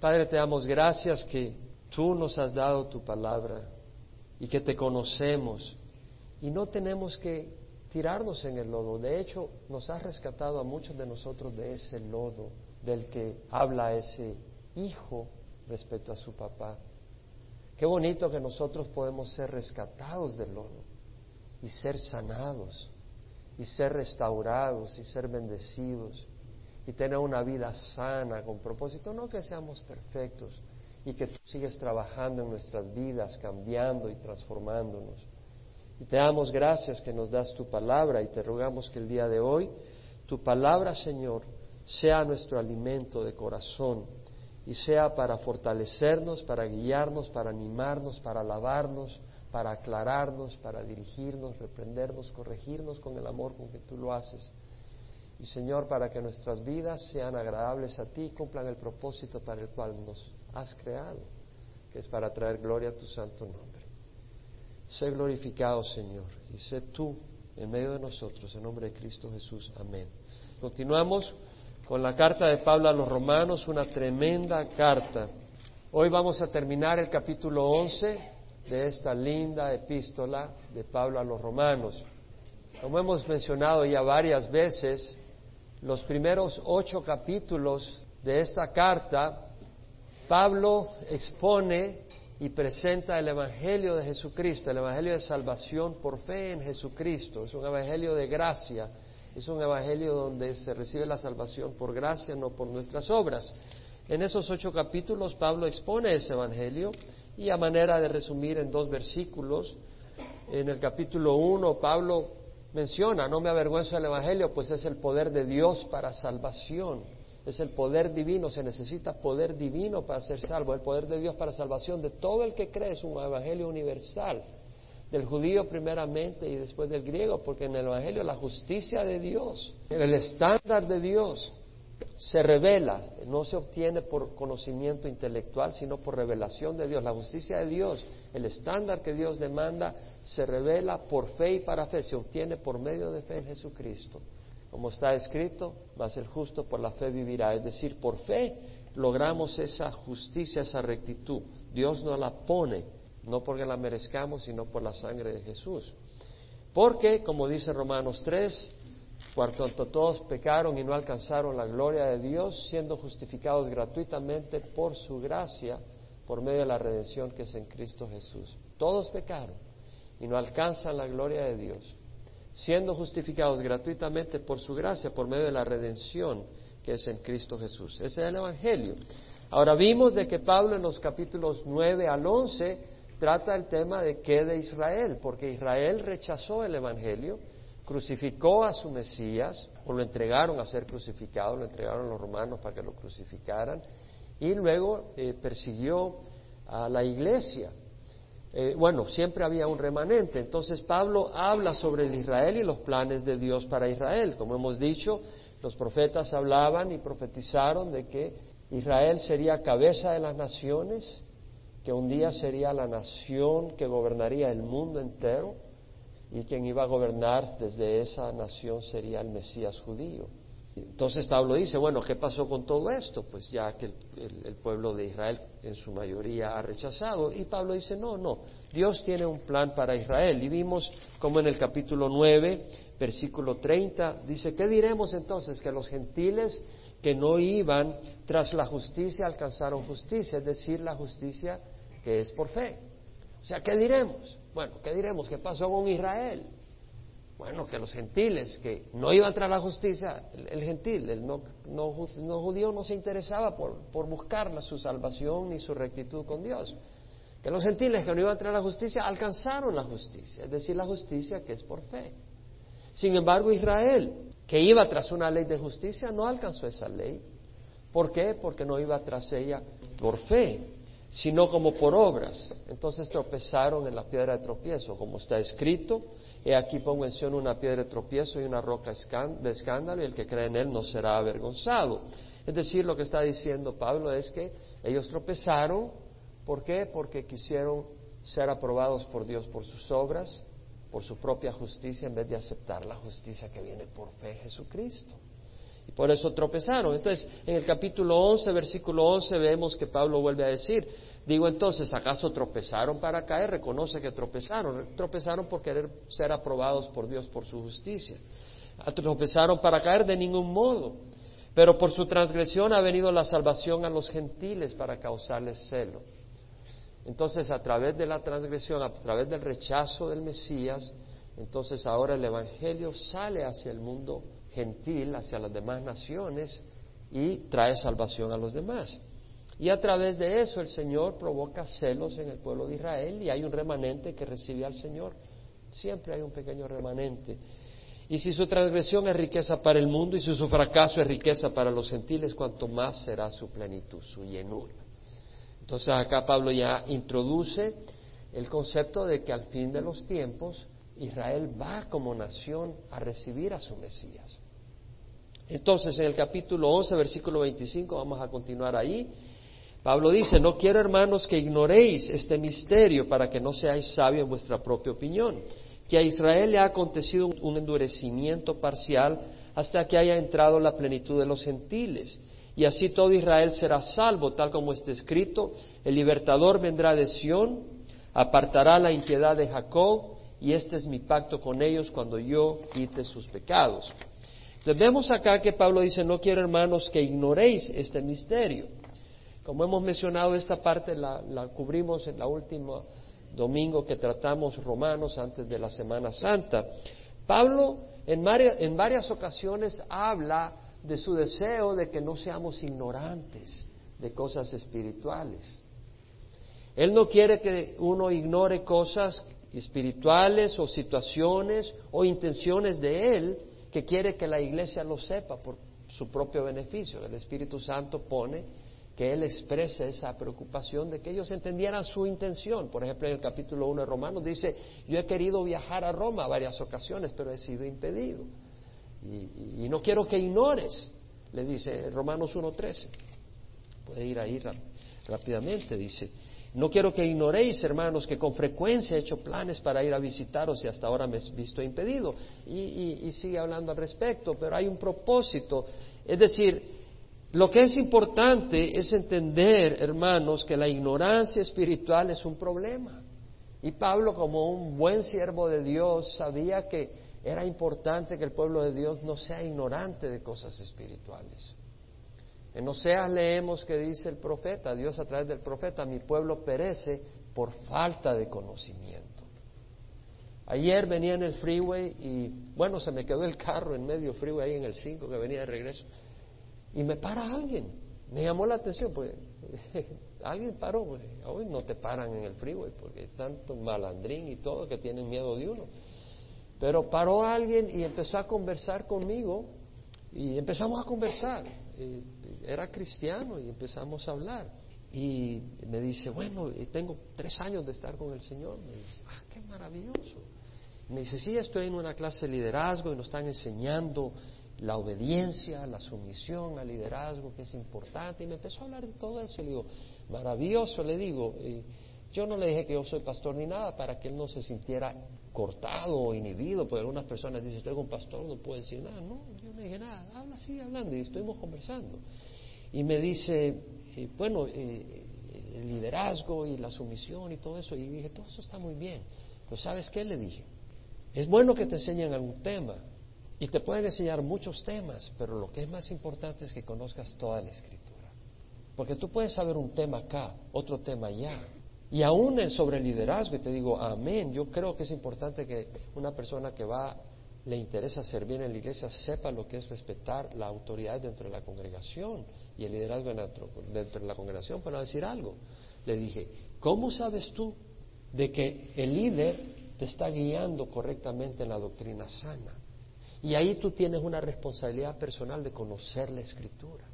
Padre, te damos gracias que tú nos has dado tu palabra y que te conocemos y no tenemos que tirarnos en el lodo. De hecho, nos has rescatado a muchos de nosotros de ese lodo del que habla ese hijo respecto a su papá. Qué bonito que nosotros podemos ser rescatados del lodo y ser sanados y ser restaurados y ser bendecidos y tener una vida sana con propósito, no que seamos perfectos y que tú sigues trabajando en nuestras vidas, cambiando y transformándonos. Y te damos gracias que nos das tu palabra y te rogamos que el día de hoy tu palabra, Señor, sea nuestro alimento de corazón y sea para fortalecernos, para guiarnos, para animarnos, para alabarnos, para aclararnos, para dirigirnos, reprendernos, corregirnos con el amor con que tú lo haces. Y Señor, para que nuestras vidas sean agradables a ti cumplan el propósito para el cual nos has creado, que es para traer gloria a tu santo nombre. Sé glorificado, Señor, y sé tú en medio de nosotros, en nombre de Cristo Jesús. Amén. Continuamos con la carta de Pablo a los romanos, una tremenda carta. Hoy vamos a terminar el capítulo 11 de esta linda epístola de Pablo a los romanos. Como hemos mencionado ya varias veces, los primeros ocho capítulos de esta carta, Pablo expone y presenta el Evangelio de Jesucristo, el Evangelio de salvación por fe en Jesucristo. Es un Evangelio de gracia, es un Evangelio donde se recibe la salvación por gracia, no por nuestras obras. En esos ocho capítulos Pablo expone ese Evangelio y a manera de resumir en dos versículos, en el capítulo 1 Pablo menciona, no me avergüenzo del Evangelio, pues es el poder de Dios para salvación, es el poder divino, se necesita poder divino para ser salvo, el poder de Dios para salvación de todo el que cree es un Evangelio universal, del judío primeramente y después del griego, porque en el Evangelio la justicia de Dios, el estándar de Dios, se revela, no se obtiene por conocimiento intelectual, sino por revelación de Dios. La justicia de Dios, el estándar que Dios demanda, se revela por fe y para fe, se obtiene por medio de fe en Jesucristo. Como está escrito, más el justo por la fe vivirá. Es decir, por fe logramos esa justicia, esa rectitud. Dios nos la pone, no porque la merezcamos, sino por la sangre de Jesús. Porque, como dice Romanos 3, por cuanto todos pecaron y no alcanzaron la gloria de Dios, siendo justificados gratuitamente por su gracia, por medio de la redención que es en Cristo Jesús. Todos pecaron y no alcanzan la gloria de Dios, siendo justificados gratuitamente por su gracia, por medio de la redención que es en Cristo Jesús. Ese es el Evangelio. Ahora vimos de que Pablo en los capítulos 9 al 11 trata el tema de qué de Israel, porque Israel rechazó el Evangelio crucificó a su Mesías, o lo entregaron a ser crucificado, lo entregaron los romanos para que lo crucificaran, y luego eh, persiguió a la iglesia. Eh, bueno, siempre había un remanente. Entonces Pablo habla sobre el Israel y los planes de Dios para Israel. Como hemos dicho, los profetas hablaban y profetizaron de que Israel sería cabeza de las naciones, que un día sería la nación que gobernaría el mundo entero y quien iba a gobernar desde esa nación sería el Mesías judío. Entonces Pablo dice, bueno, ¿qué pasó con todo esto? Pues ya que el, pueblo de Israel en su mayoría ha rechazado. Y Pablo dice, no, no, Dios tiene un plan para Israel. Y vimos como en el capítulo 9, versículo 30, dice, ¿qué diremos entonces? Que los gentiles que no iban tras la justicia alcanzaron justicia, es decir, la justicia que es por fe. O sea, ¿qué diremos? Bueno, ¿qué diremos? ¿Qué pasó con Israel? Bueno, que los gentiles que no iban tras la justicia, el, gentil, el no, no, judío no se interesaba por, por buscar su salvación ni su rectitud con Dios. Que los gentiles que no iban tras la justicia alcanzaron la justicia, es decir, la justicia que es por fe. Sin embargo, Israel, que iba tras una ley de justicia, no alcanzó esa ley. ¿Por qué? Porque no iba tras ella por fe sino como por obras. Entonces tropezaron en la piedra de tropiezo, como está escrito, he aquí pongo en una piedra de tropiezo y una roca de escándalo, y el que cree en él no será avergonzado. Es decir, lo que está diciendo Pablo es que ellos tropezaron, ¿por qué? Porque quisieron ser aprobados por Dios por sus obras, por su propia justicia, en vez de aceptar la justicia que viene por fe en Jesucristo. Y por eso tropezaron. Entonces, en el capítulo 11, versículo 11, vemos que Pablo vuelve a decir, digo entonces, ¿acaso tropezaron para caer? Reconoce que tropezaron. Tropezaron por querer ser aprobados por Dios por su justicia. Tropezaron para caer de ningún modo. Pero por su transgresión ha venido la salvación a los gentiles para causarles celo. Entonces, a través de la transgresión, a través del rechazo del Mesías, entonces ahora el Evangelio sale hacia el mundo gentil, hacia las demás naciones y trae salvación a los demás. Y a través de eso el Señor provoca celos en el pueblo de Israel y hay un remanente que recibe al Señor. Siempre hay un pequeño remanente. Y si su transgresión es riqueza para el mundo y si su fracaso es riqueza para los gentiles, cuanto más será su plenitud, su llenura. Entonces acá Pablo ya introduce el concepto de que al fin de los tiempos Israel va como nación a recibir a su Mesías. Entonces en el capítulo 11, versículo 25, vamos a continuar ahí. Pablo dice, no quiero hermanos que ignoréis este misterio para que no seáis sabios en vuestra propia opinión que a Israel le ha acontecido un endurecimiento parcial hasta que haya entrado la plenitud de los gentiles. Y así todo Israel será salvo, tal como está escrito, el libertador vendrá de Sión, apartará la impiedad de Jacob, y este es mi pacto con ellos cuando yo quite sus pecados. Entonces vemos acá que Pablo dice, no quiero hermanos que ignoréis este misterio. Como hemos mencionado, esta parte la, cubrimos en la última domingo que tratamos Romanos antes de la Semana Santa. Pablo en varias, ocasiones habla de su deseo de que no seamos ignorantes de cosas espirituales. Él no quiere que uno ignore cosas espirituales o situaciones o intenciones de Él que quiere que la iglesia lo sepa por su propio beneficio. El Espíritu Santo pone que él exprese esa preocupación de que ellos entendieran su intención. Por ejemplo, en el capítulo 1 de Romanos dice, yo he querido viajar a Roma varias ocasiones, pero he sido impedido. Y, no quiero que ignores, le dice Romanos 1.13. Puede ir ahí rápidamente, dice. No quiero que ignoréis, hermanos, que con frecuencia he hecho planes para ir a visitaros y hasta ahora me he visto impedido. y sigue hablando al respecto, pero hay un propósito. Es decir, lo que es importante es entender, hermanos, que la ignorancia espiritual es un problema. Y Pablo, como un buen siervo de Dios, sabía que era importante que el pueblo de Dios no sea ignorante de cosas espirituales. En Oseas leemos que dice el profeta, Dios a través del profeta, mi pueblo perece por falta de conocimiento. Ayer venía en el freeway y, bueno, se me quedó el carro en medio freeway ahí en el 5 que venía de regreso y me para alguien. Me llamó la atención, pues alguien paró, pues, hoy no te paran en el freeway porque tanto malandrín y todo que tienen miedo de uno. Pero paró alguien y empezó a conversar conmigo y empezamos a conversar. era cristiano y empezamos a hablar. Y me dice, bueno, tengo tres años de estar con el Señor. Me dice, ah, qué maravilloso. Me dice, sí, estoy en una clase de liderazgo y nos están enseñando la obediencia, la sumisión al liderazgo, que es importante, y me empezó a hablar de todo eso. Y le digo, maravilloso, le digo. Y yo no le dije que yo soy pastor ni nada para que él no se sintiera cortado o inhibido, porque algunas personas dicen, estoy con pastor, no puedo decir nada. No, yo no dije nada, habla, sigue hablando, y estuvimos conversando. Y me dice, eh, bueno, eh, el liderazgo y la sumisión y todo eso, y dije, todo eso está muy bien. Pero ¿sabes qué? Le dije, es bueno que te enseñen algún tema, y te pueden enseñar muchos temas, pero lo que es más importante es que conozcas toda la escritura. Porque tú puedes saber un tema acá, otro tema allá. Y aún sobre el liderazgo, y te digo, amén, yo creo que es importante que una persona que va, le interesa servir en la iglesia, sepa lo que es respetar la autoridad dentro de la congregación y el liderazgo dentro de la congregación, para decir algo. Le dije, ¿cómo sabes tú de que el líder te está guiando correctamente en la doctrina sana? Y ahí tú tienes una responsabilidad personal de conocer la escritura.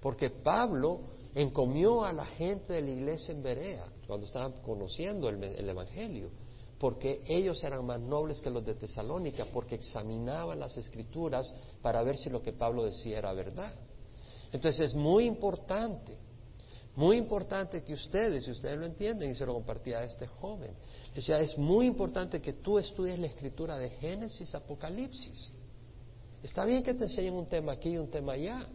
Porque Pablo encomió a la gente de la iglesia en Berea cuando estaban conociendo el, el, Evangelio, porque ellos eran más nobles que los de Tesalónica, porque examinaban las escrituras para ver si lo que Pablo decía era verdad. Entonces es muy importante, muy importante que ustedes, si ustedes lo entienden, y se lo compartía a este joven, Decía, es muy importante que tú estudies la escritura de Génesis, Apocalipsis. Está bien que te enseñen un tema aquí y un tema allá.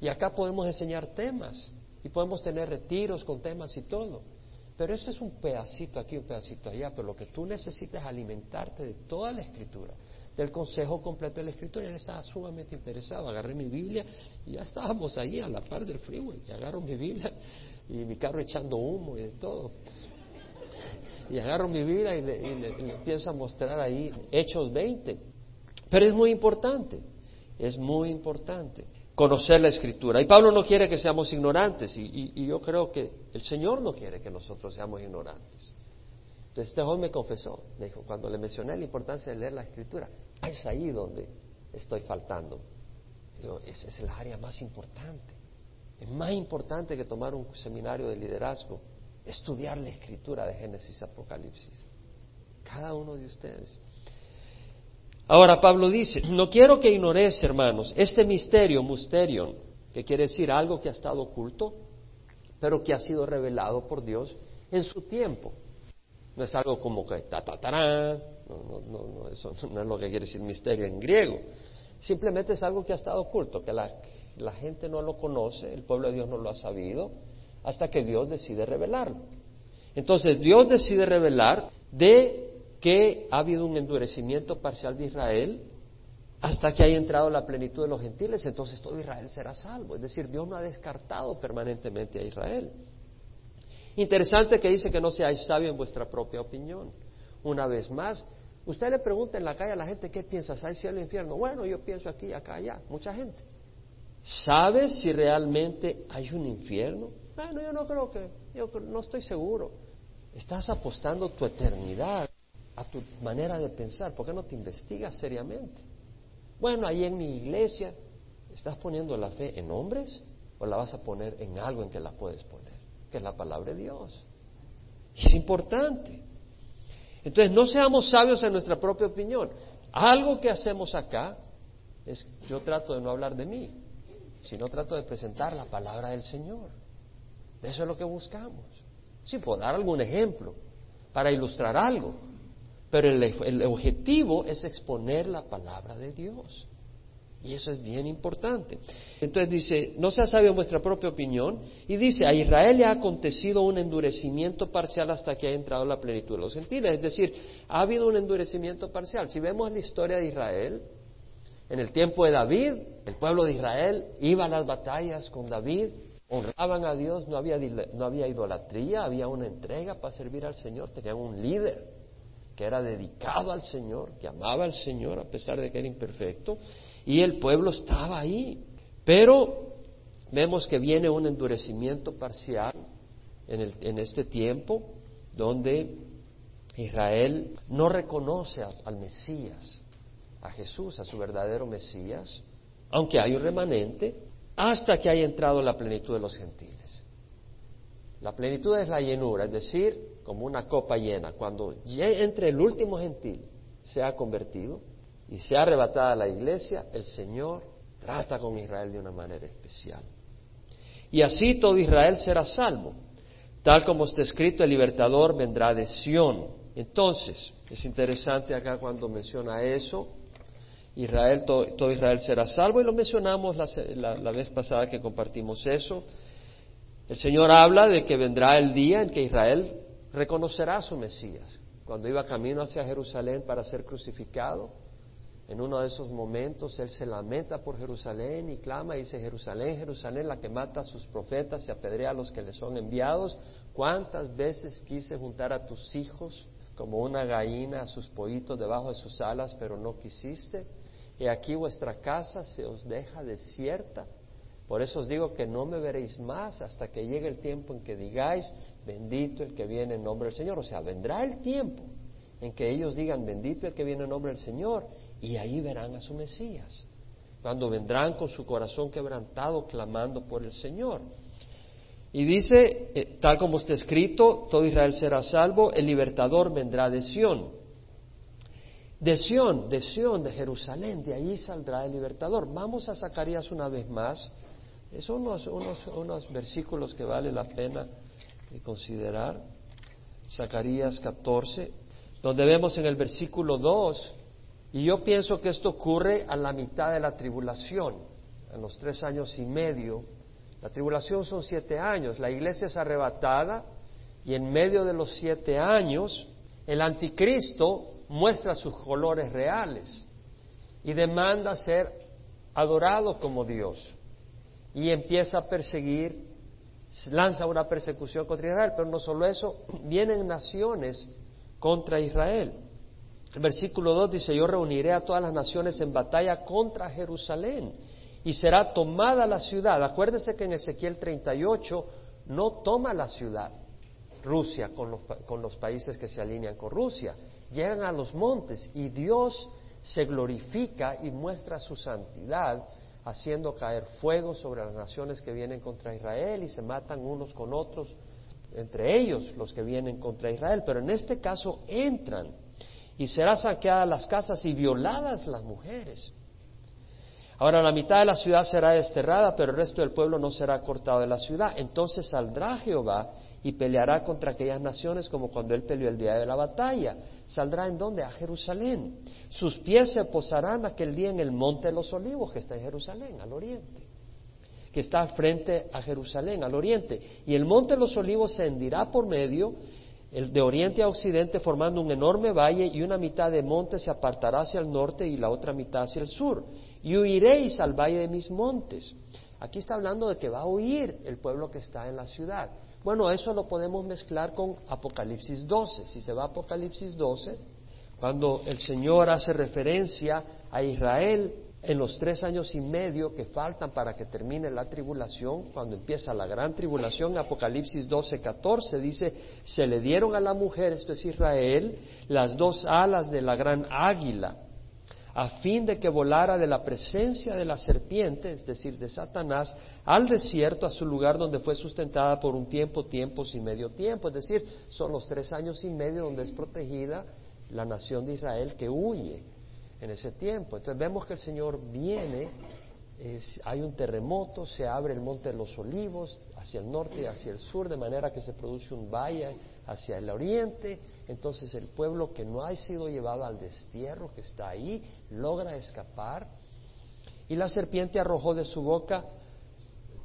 Y acá podemos enseñar temas y podemos tener retiros con temas y todo. Pero eso es un pedacito aquí, un pedacito allá. Pero lo que tú necesitas es alimentarte de toda la escritura, del consejo completo de la escritura. Y él estaba sumamente interesado. Agarré mi Biblia y ya estábamos ahí a la par del freeway. Y agarro mi Biblia y mi carro echando humo y de todo. Y agarro mi Biblia y le, y empiezo a mostrar ahí Hechos 20. Pero es muy importante, es muy importante conocer la escritura. Y Pablo no quiere que seamos ignorantes y, yo creo que el Señor no quiere que nosotros seamos ignorantes. Entonces este joven me confesó, me dijo, cuando le mencioné la importancia de leer la escritura, es ahí donde estoy faltando. esa es el área más importante. Es más importante que tomar un seminario de liderazgo, estudiar la escritura de Génesis Apocalipsis. Cada uno de ustedes. Ahora Pablo dice, no quiero que ignores, hermanos, este misterio, musterion, que quiere decir algo que ha estado oculto, pero que ha sido revelado por Dios en su tiempo. No es algo como que ta, ta, no, no, no, eso no es lo que quiere decir misterio en griego. Simplemente es algo que ha estado oculto, que la, la gente no lo conoce, el pueblo de Dios no lo ha sabido, hasta que Dios decide revelarlo. Entonces Dios decide revelar de que ha habido un endurecimiento parcial de Israel hasta que haya entrado la plenitud de los gentiles, entonces todo Israel será salvo. Es decir, Dios no ha descartado permanentemente a Israel. Interesante que dice que no seáis sabios en vuestra propia opinión. Una vez más, usted le pregunta en la calle a la gente qué piensas, ¿hay cielo o infierno? Bueno, yo pienso aquí, acá, allá, mucha gente. ¿Sabes si realmente hay un infierno? Bueno, yo no creo que, yo no estoy seguro. Estás apostando tu eternidad a tu manera de pensar, ¿por qué no te investigas seriamente? Bueno, ahí en mi iglesia, ¿estás poniendo la fe en hombres o la vas a poner en algo en que la puedes poner? Que es la palabra de Dios. Es importante. Entonces, no seamos sabios en nuestra propia opinión. Algo que hacemos acá es, yo trato de no hablar de mí, sino trato de presentar la palabra del Señor. Eso es lo que buscamos. Si puedo dar algún ejemplo para ilustrar algo, pero el, objetivo es exponer la palabra de Dios. Y eso es bien importante. Entonces dice, no sea sabio en vuestra propia opinión. Y dice, a Israel le ha acontecido un endurecimiento parcial hasta que ha entrado la plenitud de los gentiles. Es decir, ha habido un endurecimiento parcial. Si vemos la historia de Israel, en el tiempo de David, el pueblo de Israel iba a las batallas con David, honraban a Dios, no había, no había idolatría, había una entrega para servir al Señor, tenían un líder que era dedicado al Señor, que amaba al Señor a pesar de que era imperfecto, y el pueblo estaba ahí. Pero vemos que viene un endurecimiento parcial en, en este tiempo donde Israel no reconoce al Mesías, a Jesús, a su verdadero Mesías, aunque hay un remanente, hasta que haya entrado la plenitud de los gentiles. La plenitud es la llenura, es decir, como una copa llena. Cuando entre el último gentil se ha convertido y se ha arrebatada la iglesia, el Señor trata con Israel de una manera especial. Y así todo Israel será salvo. Tal como está escrito, el libertador vendrá de Sión. Entonces, es interesante acá cuando menciona eso, Israel, todo, Israel será salvo, y lo mencionamos la vez pasada que compartimos eso. El Señor habla de que vendrá el día en que Israel reconocerá a su Mesías. Cuando iba camino hacia Jerusalén para ser crucificado, en uno de esos momentos Él se lamenta por Jerusalén y clama y dice, Jerusalén, Jerusalén, la que mata a sus profetas y apedrea a los que le son enviados, ¿cuántas veces quise juntar a tus hijos como una gallina a sus pollitos debajo de sus alas, pero no quisiste? Y aquí vuestra casa se os deja desierta por eso os digo que no me veréis más hasta que llegue el tiempo en que digáis, bendito el que viene en nombre del Señor. O sea, vendrá el tiempo en que ellos digan, bendito el que viene en nombre del Señor, y ahí verán a su Mesías. Cuando vendrán con su corazón quebrantado, clamando por el Señor. Y dice, eh, tal como está escrito, todo Israel será salvo, el libertador vendrá de Sión. De Sión, de Sión, de Jerusalén, de ahí saldrá el libertador. Vamos a Zacarías una vez más. Son unos, unos, versículos que vale la pena considerar. Zacarías 14, donde vemos en el versículo 2 Y yo pienso que esto ocurre a la mitad de la tribulación, en los tres años y medio. La tribulación son siete años, la iglesia es arrebatada y en medio de los siete años el anticristo muestra sus colores reales y demanda ser adorado como Dios y empieza a perseguir, lanza una persecución contra Israel, pero no solo eso, vienen naciones contra Israel. El versículo 2 dice, yo reuniré a todas las naciones en batalla contra Jerusalén y será tomada la ciudad. Acuérdese que en Ezequiel 38 no toma la ciudad Rusia con los países que se alinean con Rusia. Llegan a los montes y Dios se glorifica y muestra su santidad haciendo caer fuego sobre las naciones que vienen contra Israel y se matan unos con otros, entre ellos los que vienen contra Israel. Pero en este caso entran y será saqueadas las casas y violadas las mujeres. Ahora la mitad de la ciudad será desterrada, pero el resto del pueblo no será cortado de la ciudad. Entonces saldrá Jehová y peleará contra aquellas naciones como cuando él peleó el día de la batalla. Saldrá en donde? A Jerusalén. Sus pies se posarán aquel día en el monte de los olivos que está en Jerusalén, al oriente, que está frente a Jerusalén, al oriente. Y el monte de los olivos se hendirá por medio el de oriente a occidente formando un enorme valle y una mitad de monte se apartará hacia el norte y la otra mitad hacia el sur. Y huiréis al valle de mis montes. Aquí está hablando de que va a huir el pueblo que está en la ciudad. Bueno, eso lo podemos mezclar con Apocalipsis 12. Si se va a Apocalipsis 12, cuando el Señor hace referencia a Israel en los tres años y medio que faltan para que termine la tribulación, cuando empieza la gran tribulación, Apocalipsis 12, 14 dice, se le dieron a la mujer, esto es Israel, las dos alas de la gran águila, a fin de que volara de la presencia de la serpiente, es decir, de Satanás, al desierto, a su lugar donde fue sustentada por un tiempo, tiempos y medio tiempo, es decir, son los tres años y medio donde es protegida la nación de Israel que huye en ese tiempo. Entonces vemos que el Señor viene, hay un terremoto, se abre el monte de los olivos hacia el norte y hacia el sur, de manera que se produce un valle hacia el oriente. Entonces el pueblo que no ha sido llevado al destierro, que está ahí, logra escapar. Y la serpiente arrojó de su boca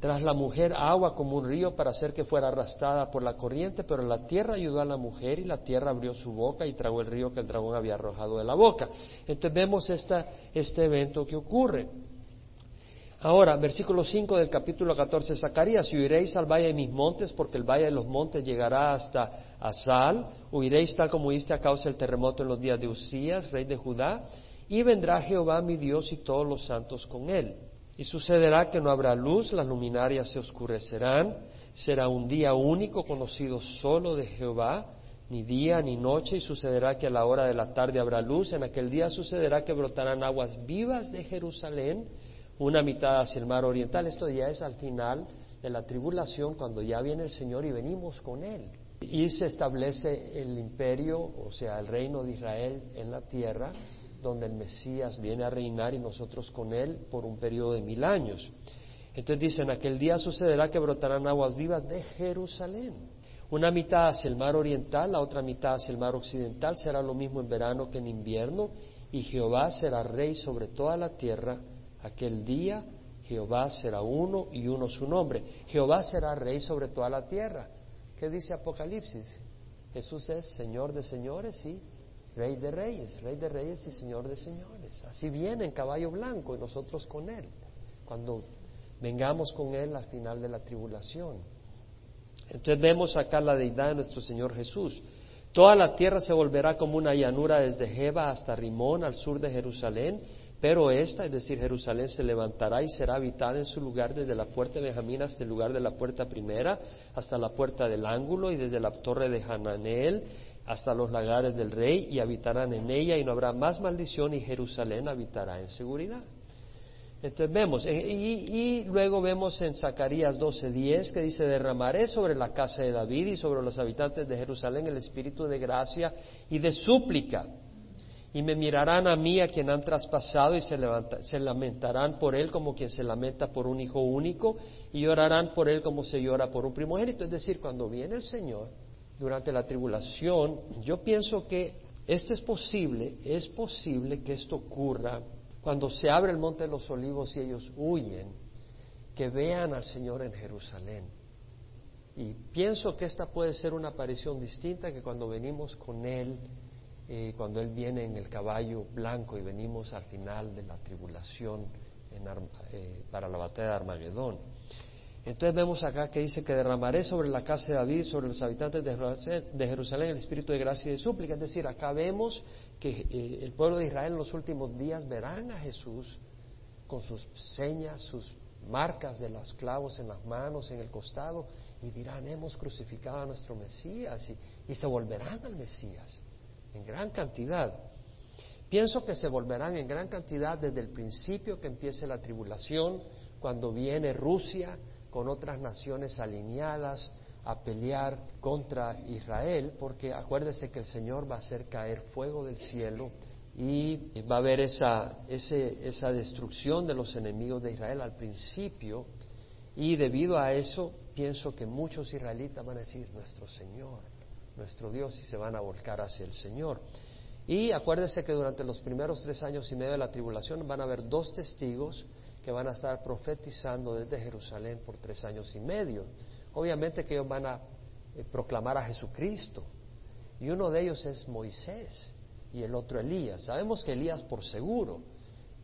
tras la mujer agua como un río para hacer que fuera arrastrada por la corriente, pero la tierra ayudó a la mujer y la tierra abrió su boca y tragó el río que el dragón había arrojado de la boca. Entonces vemos esta, este evento que ocurre. Ahora, versículo 5 del capítulo 14 de Zacarías, huiréis al valle de mis montes, porque el valle de los montes llegará hasta Asal, huiréis tal como huiste a causa del terremoto en los días de Usías, rey de Judá, y vendrá Jehová mi Dios y todos los santos con él. Y sucederá que no habrá luz, las luminarias se oscurecerán, será un día único conocido solo de Jehová, ni día ni noche, y sucederá que a la hora de la tarde habrá luz, en aquel día sucederá que brotarán aguas vivas de Jerusalén, una mitad hacia el mar oriental, esto ya es al final de la tribulación, cuando ya viene el Señor y venimos con Él. Y se establece el imperio, o sea, el reino de Israel en la tierra, donde el Mesías viene a reinar y nosotros con él por un periodo de mil años. Entonces dicen, aquel día sucederá que brotarán aguas vivas de Jerusalén. Una mitad hacia el mar oriental, la otra mitad hacia el mar occidental, será lo mismo en verano que en invierno, y Jehová será rey sobre toda la tierra. Aquel día Jehová será uno y uno su nombre. Jehová será rey sobre toda la tierra. ¿Qué dice Apocalipsis? Jesús es Señor de señores y Rey de reyes, Rey de reyes y Señor de señores. Así viene en caballo blanco y nosotros con Él, cuando vengamos con Él al final de la tribulación. Entonces vemos acá la deidad de nuestro Señor Jesús. Toda la tierra se volverá como una llanura desde Jeba hasta Rimón, al sur de Jerusalén, pero esta, es decir, Jerusalén, se levantará y será habitada en su lugar desde la puerta de Benjamín hasta el lugar de la puerta primera, hasta la puerta del ángulo y desde la torre de Hananel hasta los lagares del rey y habitarán en ella y no habrá más maldición y Jerusalén habitará en seguridad. Entonces vemos, eh, y, luego vemos en Zacarías 12:10 que dice, derramaré sobre la casa de David y sobre los habitantes de Jerusalén el espíritu de gracia y de súplica. Y me mirarán a mí, a quien han traspasado, y se, se lamentarán por él como quien se lamenta por un hijo único, y llorarán por él como se llora por un primogénito. Es decir, cuando viene el Señor, durante la tribulación, yo pienso que Esto es posible, es posible que esto ocurra cuando se abre el monte de los olivos y ellos huyen, que vean al Señor en Jerusalén. Y pienso que esta puede ser una aparición distinta que cuando venimos con Él, eh, cuando Él viene en el caballo blanco y venimos al final de la tribulación eh, para la batalla de Armagedón. Entonces vemos acá que dice que derramaré sobre la casa de David, sobre los habitantes de Jerusalén, el espíritu de gracia y de súplica. Es decir, acá vemos que eh, el pueblo de Israel en los últimos días verán a Jesús con sus señas, sus marcas de los clavos en las manos, en el costado, y dirán, hemos crucificado a nuestro Mesías, y, y se volverán al Mesías en gran cantidad. Pienso que se volverán en gran cantidad desde el principio que empiece la tribulación, cuando viene Rusia, con otras naciones alineadas a pelear contra Israel, porque acuérdese que el Señor va a hacer caer fuego del cielo y va a haber esa, esa destrucción de los enemigos de Israel al principio, y debido a eso pienso que muchos israelitas van a decir, nuestro Señor, nuestro Dios, y se van a volcar hacia el Señor. Y acuérdese que durante los primeros tres años y medio de la tribulación van a haber dos testigos que van a estar profetizando desde Jerusalén por tres años y medio. Obviamente que ellos van a eh, proclamar a Jesucristo. Y uno de ellos es Moisés y el otro Elías. Sabemos que Elías por seguro.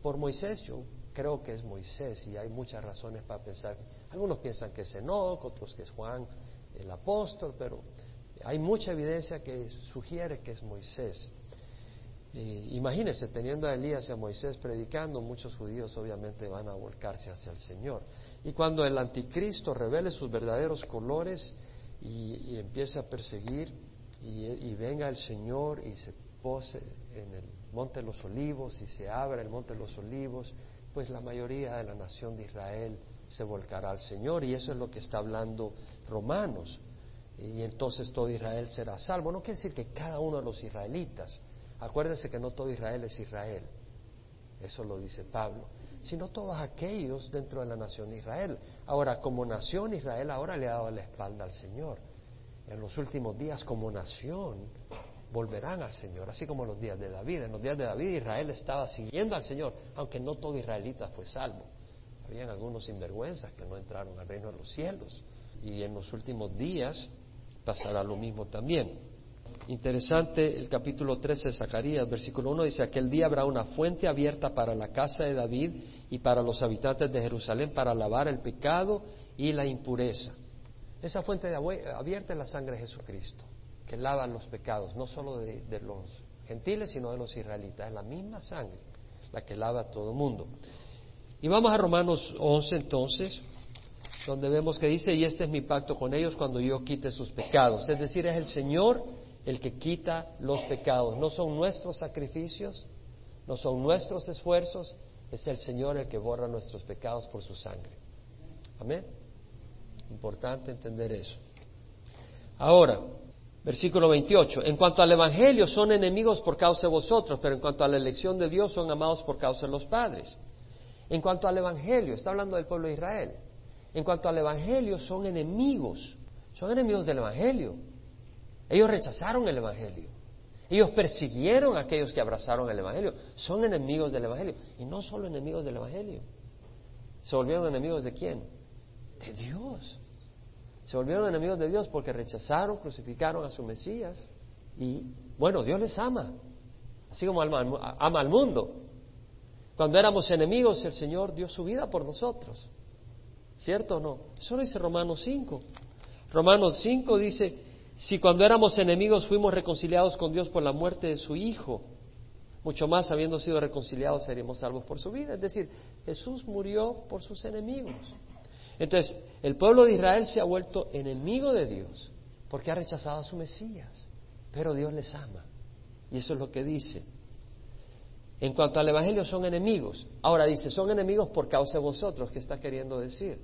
Por Moisés yo creo que es Moisés y hay muchas razones para pensar. Algunos piensan que es Enoch, otros que es Juan el apóstol, pero hay mucha evidencia que sugiere que es Moisés. Imagínese imagínense, teniendo a Elías y a Moisés predicando, muchos judíos obviamente van a volcarse hacia el Señor. Y cuando el anticristo revele sus verdaderos colores y, empiece a perseguir y, venga el Señor y se pose en el monte de los olivos y se abra el monte de los olivos, pues la mayoría de la nación de Israel se volcará al Señor y eso es lo que está hablando Romanos. Y entonces todo Israel será salvo. No quiere decir que cada uno de los israelitas, Acuérdense que no todo Israel es Israel, eso lo dice Pablo, sino todos aquellos dentro de la nación de Israel. Ahora, como nación, Israel ahora le ha dado la espalda al Señor. En los últimos días, como nación, volverán al Señor, así como en los días de David. En los días de David Israel estaba siguiendo al Señor, aunque no todo israelita fue salvo. Habían algunos sinvergüenzas que no entraron al reino de los cielos. Y en los últimos días pasará lo mismo también. Interesante el capítulo 13 de Zacarías, versículo 1 dice, aquel día habrá una fuente abierta para la casa de David y para los habitantes de Jerusalén para lavar el pecado y la impureza. Esa fuente abierta es la sangre de Jesucristo, que lava los pecados, no solo de, los gentiles, sino de los israelitas. Es la misma sangre la que lava a todo mundo. Y vamos a Romanos 11 entonces, donde vemos que dice, y este es mi pacto con ellos cuando yo quite sus pecados. Es decir, es el Señor el que quita los pecados. No son nuestros sacrificios, no son nuestros esfuerzos, es el Señor el que borra nuestros pecados por su sangre. Amén. Importante entender eso. Ahora, versículo 28. En cuanto al Evangelio, son enemigos por causa de vosotros, pero en cuanto a la elección de Dios, son amados por causa de los padres. En cuanto al Evangelio, está hablando del pueblo de Israel. En cuanto al Evangelio, son enemigos. Son enemigos del Evangelio. Ellos rechazaron el Evangelio. Ellos persiguieron a aquellos que abrazaron el Evangelio. Son enemigos del Evangelio. Y no solo enemigos del Evangelio. ¿Se volvieron enemigos de quién? De Dios. Se volvieron enemigos de Dios porque rechazaron, crucificaron a su Mesías. Y bueno, Dios les ama. Así como ama, ama al mundo. Cuando éramos enemigos, el Señor dio su vida por nosotros. ¿Cierto o no? Eso lo dice Romanos 5. Romanos 5 dice, si cuando éramos enemigos fuimos reconciliados con Dios por la muerte de su Hijo, mucho más habiendo sido reconciliados seremos salvos por su vida. Es decir, Jesús murió por sus enemigos. Entonces, el pueblo de Israel se ha vuelto enemigo de Dios porque ha rechazado a su Mesías, pero Dios les ama. Y eso es lo que dice. En cuanto al Evangelio son enemigos. Ahora dice, son enemigos por causa de vosotros. ¿Qué está queriendo decir?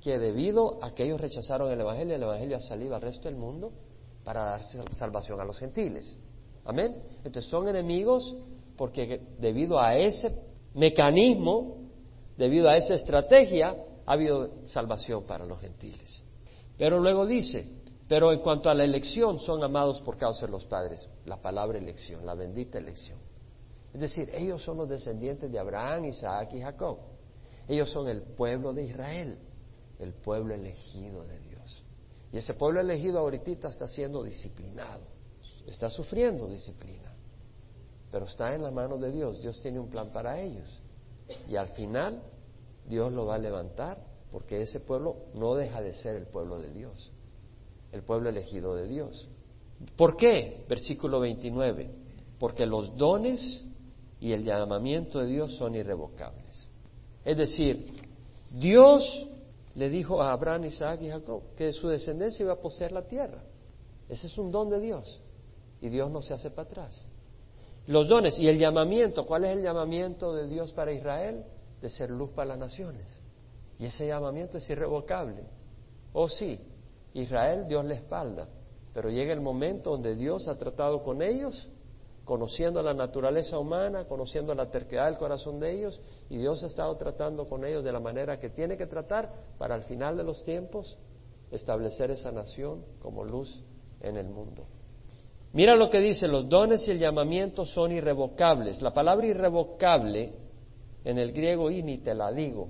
Que debido a que ellos rechazaron el Evangelio, el Evangelio ha salido al resto del mundo, para dar salvación a los gentiles. Amén. Entonces son enemigos porque debido a ese mecanismo, debido a esa estrategia, ha habido salvación para los gentiles. Pero luego dice, Pero en cuanto a la elección, son amados por causa de los padres. La palabra elección, la bendita elección. Es decir, ellos son los descendientes de Abraham, Isaac y Jacob. Ellos son el pueblo de Israel, el pueblo elegido de Dios. Y ese pueblo elegido ahorita está siendo disciplinado, está sufriendo disciplina, pero está en la mano de Dios. Dios tiene un plan para ellos. Y al final Dios lo va a levantar porque ese pueblo no deja de ser el pueblo de Dios, el pueblo elegido de Dios. ¿Por qué? Versículo 29. Porque los dones y el llamamiento de Dios son irrevocables. Es decir, Dios le dijo a Abraham, Isaac y Jacob que su descendencia iba a poseer la tierra. Ese es un don de Dios. Y Dios no se hace para atrás. Los dones y el llamamiento, ¿cuál es el llamamiento de Dios para Israel? De ser luz para las naciones. Y ese llamamiento es irrevocable. Oh sí, Israel Dios le espalda, pero llega el momento donde Dios ha tratado con ellos, conociendo la naturaleza humana, conociendo la terquedad del corazón de ellos, y Dios ha estado tratando con ellos de la manera que tiene que tratar para al final de los tiempos establecer esa nación como luz en el mundo. Mira lo que dice, los dones y el llamamiento son irrevocables. La palabra irrevocable en el griego y ni te la digo,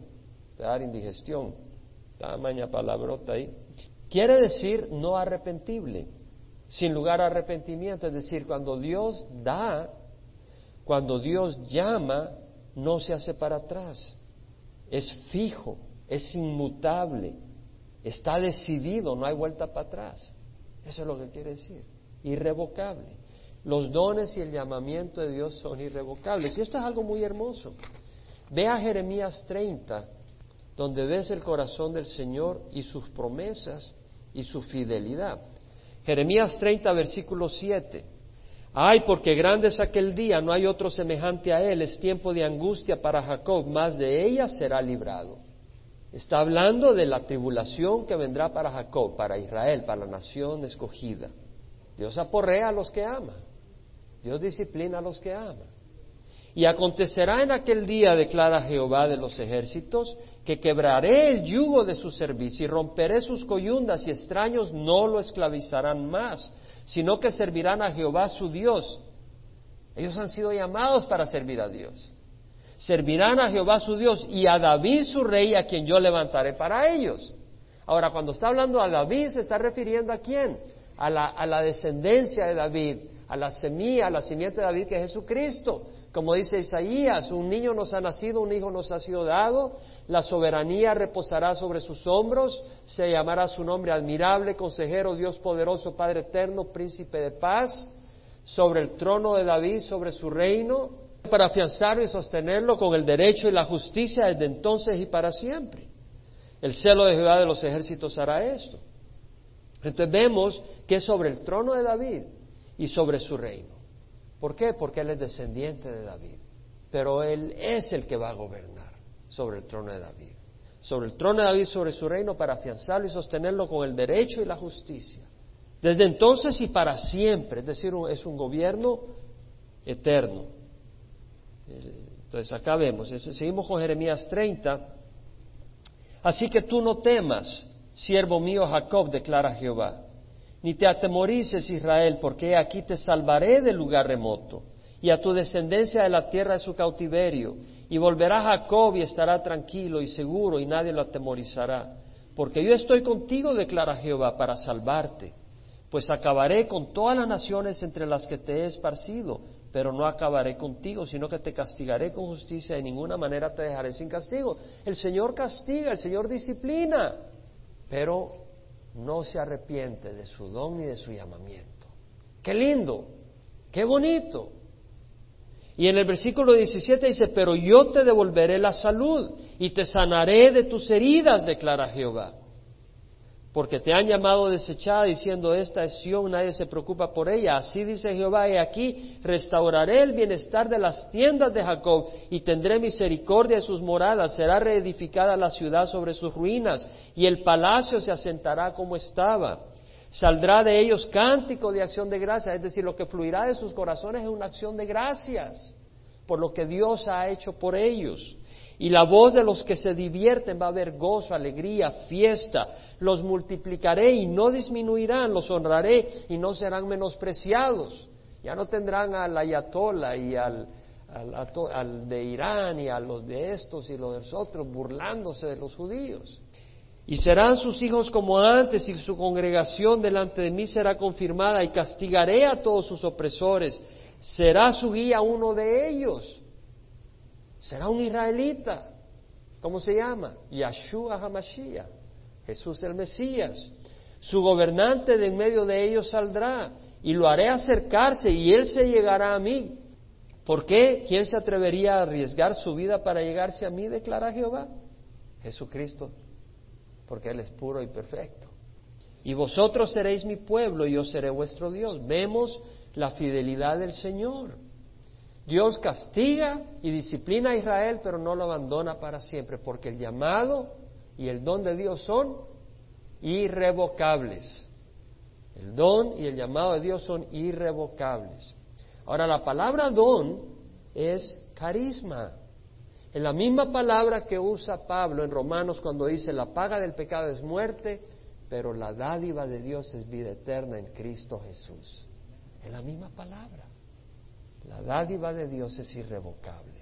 te dar indigestión, tamaña palabrota ahí. Quiere decir no arrepentible, sin lugar a arrepentimiento, es decir, cuando Dios da, cuando Dios llama, no se hace para atrás, es fijo, es inmutable, está decidido, no hay vuelta para atrás. Eso es lo que quiere decir, irrevocable. Los dones y el llamamiento de Dios son irrevocables. Y esto es algo muy hermoso. Ve a Jeremías 30, donde ves el corazón del Señor y sus promesas y su fidelidad. Jeremías 30, versículo 7. Ay, porque grande es aquel día, no hay otro semejante a él, es tiempo de angustia para Jacob, más de ella será librado. Está hablando de la tribulación que vendrá para Jacob, para Israel, para la nación escogida. Dios aporrea a los que ama, Dios disciplina a los que ama. Y acontecerá en aquel día, declara Jehová de los ejércitos, que quebraré el yugo de su servicio y romperé sus coyundas y extraños no lo esclavizarán más, sino que servirán a Jehová su Dios. Ellos han sido llamados para servir a Dios. Servirán a Jehová su Dios y a David su rey, a quien yo levantaré para ellos. Ahora, cuando está hablando a David, se está refiriendo a quién? A la, a la descendencia de David, a la semilla, a la simiente de David, que es Jesucristo. Como dice Isaías, un niño nos ha nacido, un hijo nos ha sido dado, la soberanía reposará sobre sus hombros, se llamará su nombre admirable, consejero, Dios poderoso, Padre eterno, príncipe de paz, sobre el trono de David, sobre su reino, para afianzarlo y sostenerlo con el derecho y la justicia desde entonces y para siempre. El celo de Jehová de los ejércitos hará esto. Entonces vemos que es sobre el trono de David y sobre su reino. ¿Por qué? Porque Él es descendiente de David. Pero Él es el que va a gobernar sobre el trono de David. Sobre el trono de David, sobre su reino, para afianzarlo y sostenerlo con el derecho y la justicia. Desde entonces y para siempre. Es decir, es un gobierno eterno. Entonces acá vemos, seguimos con Jeremías 30. Así que tú no temas, siervo mío Jacob, declara Jehová ni te atemorices, Israel, porque aquí te salvaré del lugar remoto, y a tu descendencia de la tierra de su cautiverio, y volverá Jacob y estará tranquilo y seguro, y nadie lo atemorizará. Porque yo estoy contigo, declara Jehová, para salvarte, pues acabaré con todas las naciones entre las que te he esparcido, pero no acabaré contigo, sino que te castigaré con justicia, de ninguna manera te dejaré sin castigo. El Señor castiga, el Señor disciplina, pero no se arrepiente de su don ni de su llamamiento. Qué lindo, qué bonito. Y en el versículo 17 dice, pero yo te devolveré la salud y te sanaré de tus heridas, declara Jehová porque te han llamado desechada diciendo esta es Sión, nadie se preocupa por ella. Así dice Jehová, y aquí restauraré el bienestar de las tiendas de Jacob y tendré misericordia de sus moradas. Será reedificada la ciudad sobre sus ruinas y el palacio se asentará como estaba. Saldrá de ellos cántico de acción de gracias, es decir, lo que fluirá de sus corazones es una acción de gracias por lo que Dios ha hecho por ellos. Y la voz de los que se divierten va a haber gozo, alegría, fiesta los multiplicaré y no disminuirán, los honraré y no serán menospreciados. Ya no tendrán al ayatola y al, al, de Irán y a los de estos y los de los otros burlándose de los judíos. Y serán sus hijos como antes y su congregación delante de mí será confirmada y castigaré a todos sus opresores. Será su guía uno de ellos. Será un israelita. ¿Cómo se llama? Yahshua HaMashiach. Jesús el Mesías. Su gobernante de en medio de ellos saldrá y lo haré acercarse y él se llegará a mí. ¿Por qué? ¿Quién se atrevería a arriesgar su vida para llegarse a mí? Declara Jehová. Jesucristo porque Él es puro y perfecto. Y vosotros seréis mi pueblo y yo seré vuestro Dios. Vemos la fidelidad del Señor. Dios castiga y disciplina a Israel, pero no lo abandona para siempre, porque el llamado y el don de Dios son irrevocables. El don y el llamado de Dios son irrevocables. Ahora, la palabra don es carisma. En la misma palabra que usa Pablo en Romanos cuando dice la paga del pecado es muerte, pero la dádiva de Dios es vida eterna en Cristo Jesús. Es la misma palabra. La dádiva de Dios es irrevocable.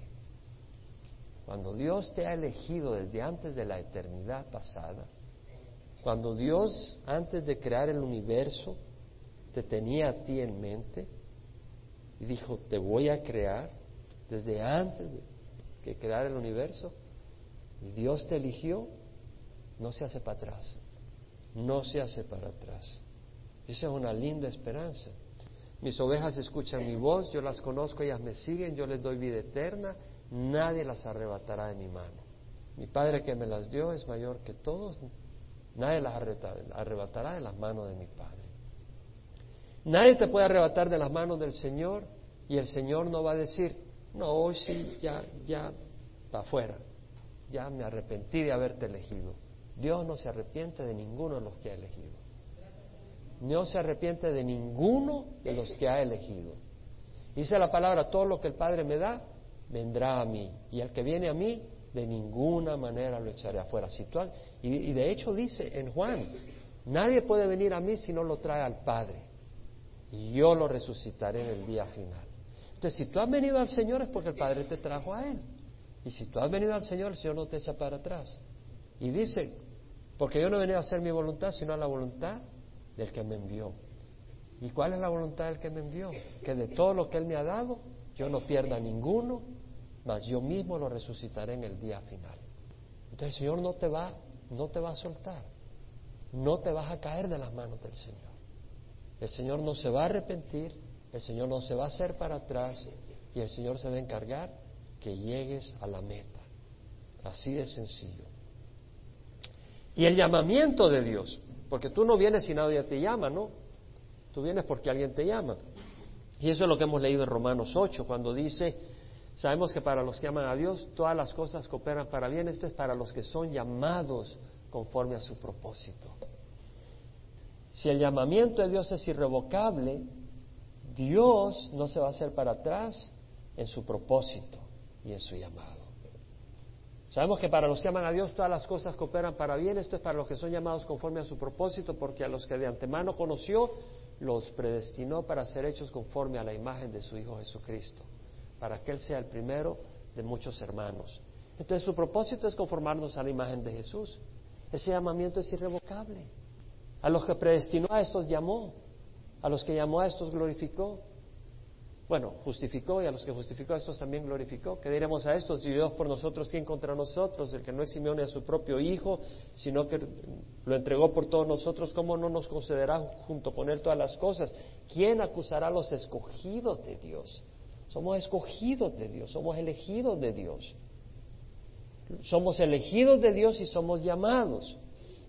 Cuando Dios te ha elegido desde antes de la eternidad pasada, cuando Dios antes de crear el universo te tenía a ti en mente y dijo, te voy a crear desde antes de que crear el universo y Dios te eligió, no se hace para atrás, no se hace para atrás. Esa es una linda esperanza. Mis ovejas escuchan mi voz, yo las conozco, ellas me siguen, yo les doy vida eterna, nadie las arrebatará de mi mano. Mi Padre que me las dio es mayor que todos, nadie las arrebatará de las manos de mi Padre. Nadie te puede arrebatar de las manos del Señor y el Señor no va a decir, no, hoy sí, ya, ya, para afuera. Ya me arrepentí de haberte elegido. Dios no se arrepiente de ninguno de los que ha elegido. No se arrepiente de ninguno de los que ha elegido. Dice la palabra, todo lo que el Padre me da, vendrá a mí. Y al que viene a mí, de ninguna manera lo echaré afuera. y, y de hecho dice en Juan, nadie puede venir a mí si no lo trae al Padre. Y yo lo resucitaré en el día final. Entonces, si tú has venido al Señor es porque el Padre te trajo a Él. Y si tú has venido al Señor, el Señor no te echa para atrás. Y dice, porque yo no he venido a hacer mi voluntad, sino a la voluntad del que me envió. ¿Y cuál es la voluntad del que me envió? Que de todo lo que Él me ha dado, yo no pierda ninguno, mas yo mismo lo resucitaré en el día final. Entonces el Señor no te va, no te va a soltar. No te vas a caer de las manos del Señor. El Señor no se va a arrepentir, el Señor no se va a hacer para atrás y el Señor se va a encargar que llegues a la meta. Así de sencillo. Y el llamamiento de Dios, porque tú no vienes si nadie te llama, ¿no? Tú vienes porque alguien te llama. Y eso es lo que hemos leído en Romanos 8, cuando dice, sabemos que para los que aman a Dios todas las cosas cooperan para bien, esto es para los que son llamados conforme a su propósito. Si el llamamiento de Dios es irrevocable, Dios no se va a hacer para atrás en su propósito y en su llamado. Sabemos que para los que aman a Dios todas las cosas cooperan para bien, esto es para los que son llamados conforme a su propósito, porque a los que de antemano conoció, los predestinó para ser hechos conforme a la imagen de su Hijo Jesucristo, para que Él sea el primero de muchos hermanos. Entonces su propósito es conformarnos a la imagen de Jesús. Ese llamamiento es irrevocable. A los que predestinó a estos llamó, a los que llamó a estos glorificó. Bueno, justificó y a los que justificó a estos también glorificó. ¿Qué diremos a estos? Si Dios por nosotros, ¿quién contra nosotros? El que no eximió a su propio Hijo, sino que lo entregó por todos nosotros, ¿cómo no nos concederá junto con Él todas las cosas? ¿Quién acusará a los escogidos de Dios? Somos escogidos de Dios, somos elegidos de Dios. Somos elegidos de Dios y somos llamados.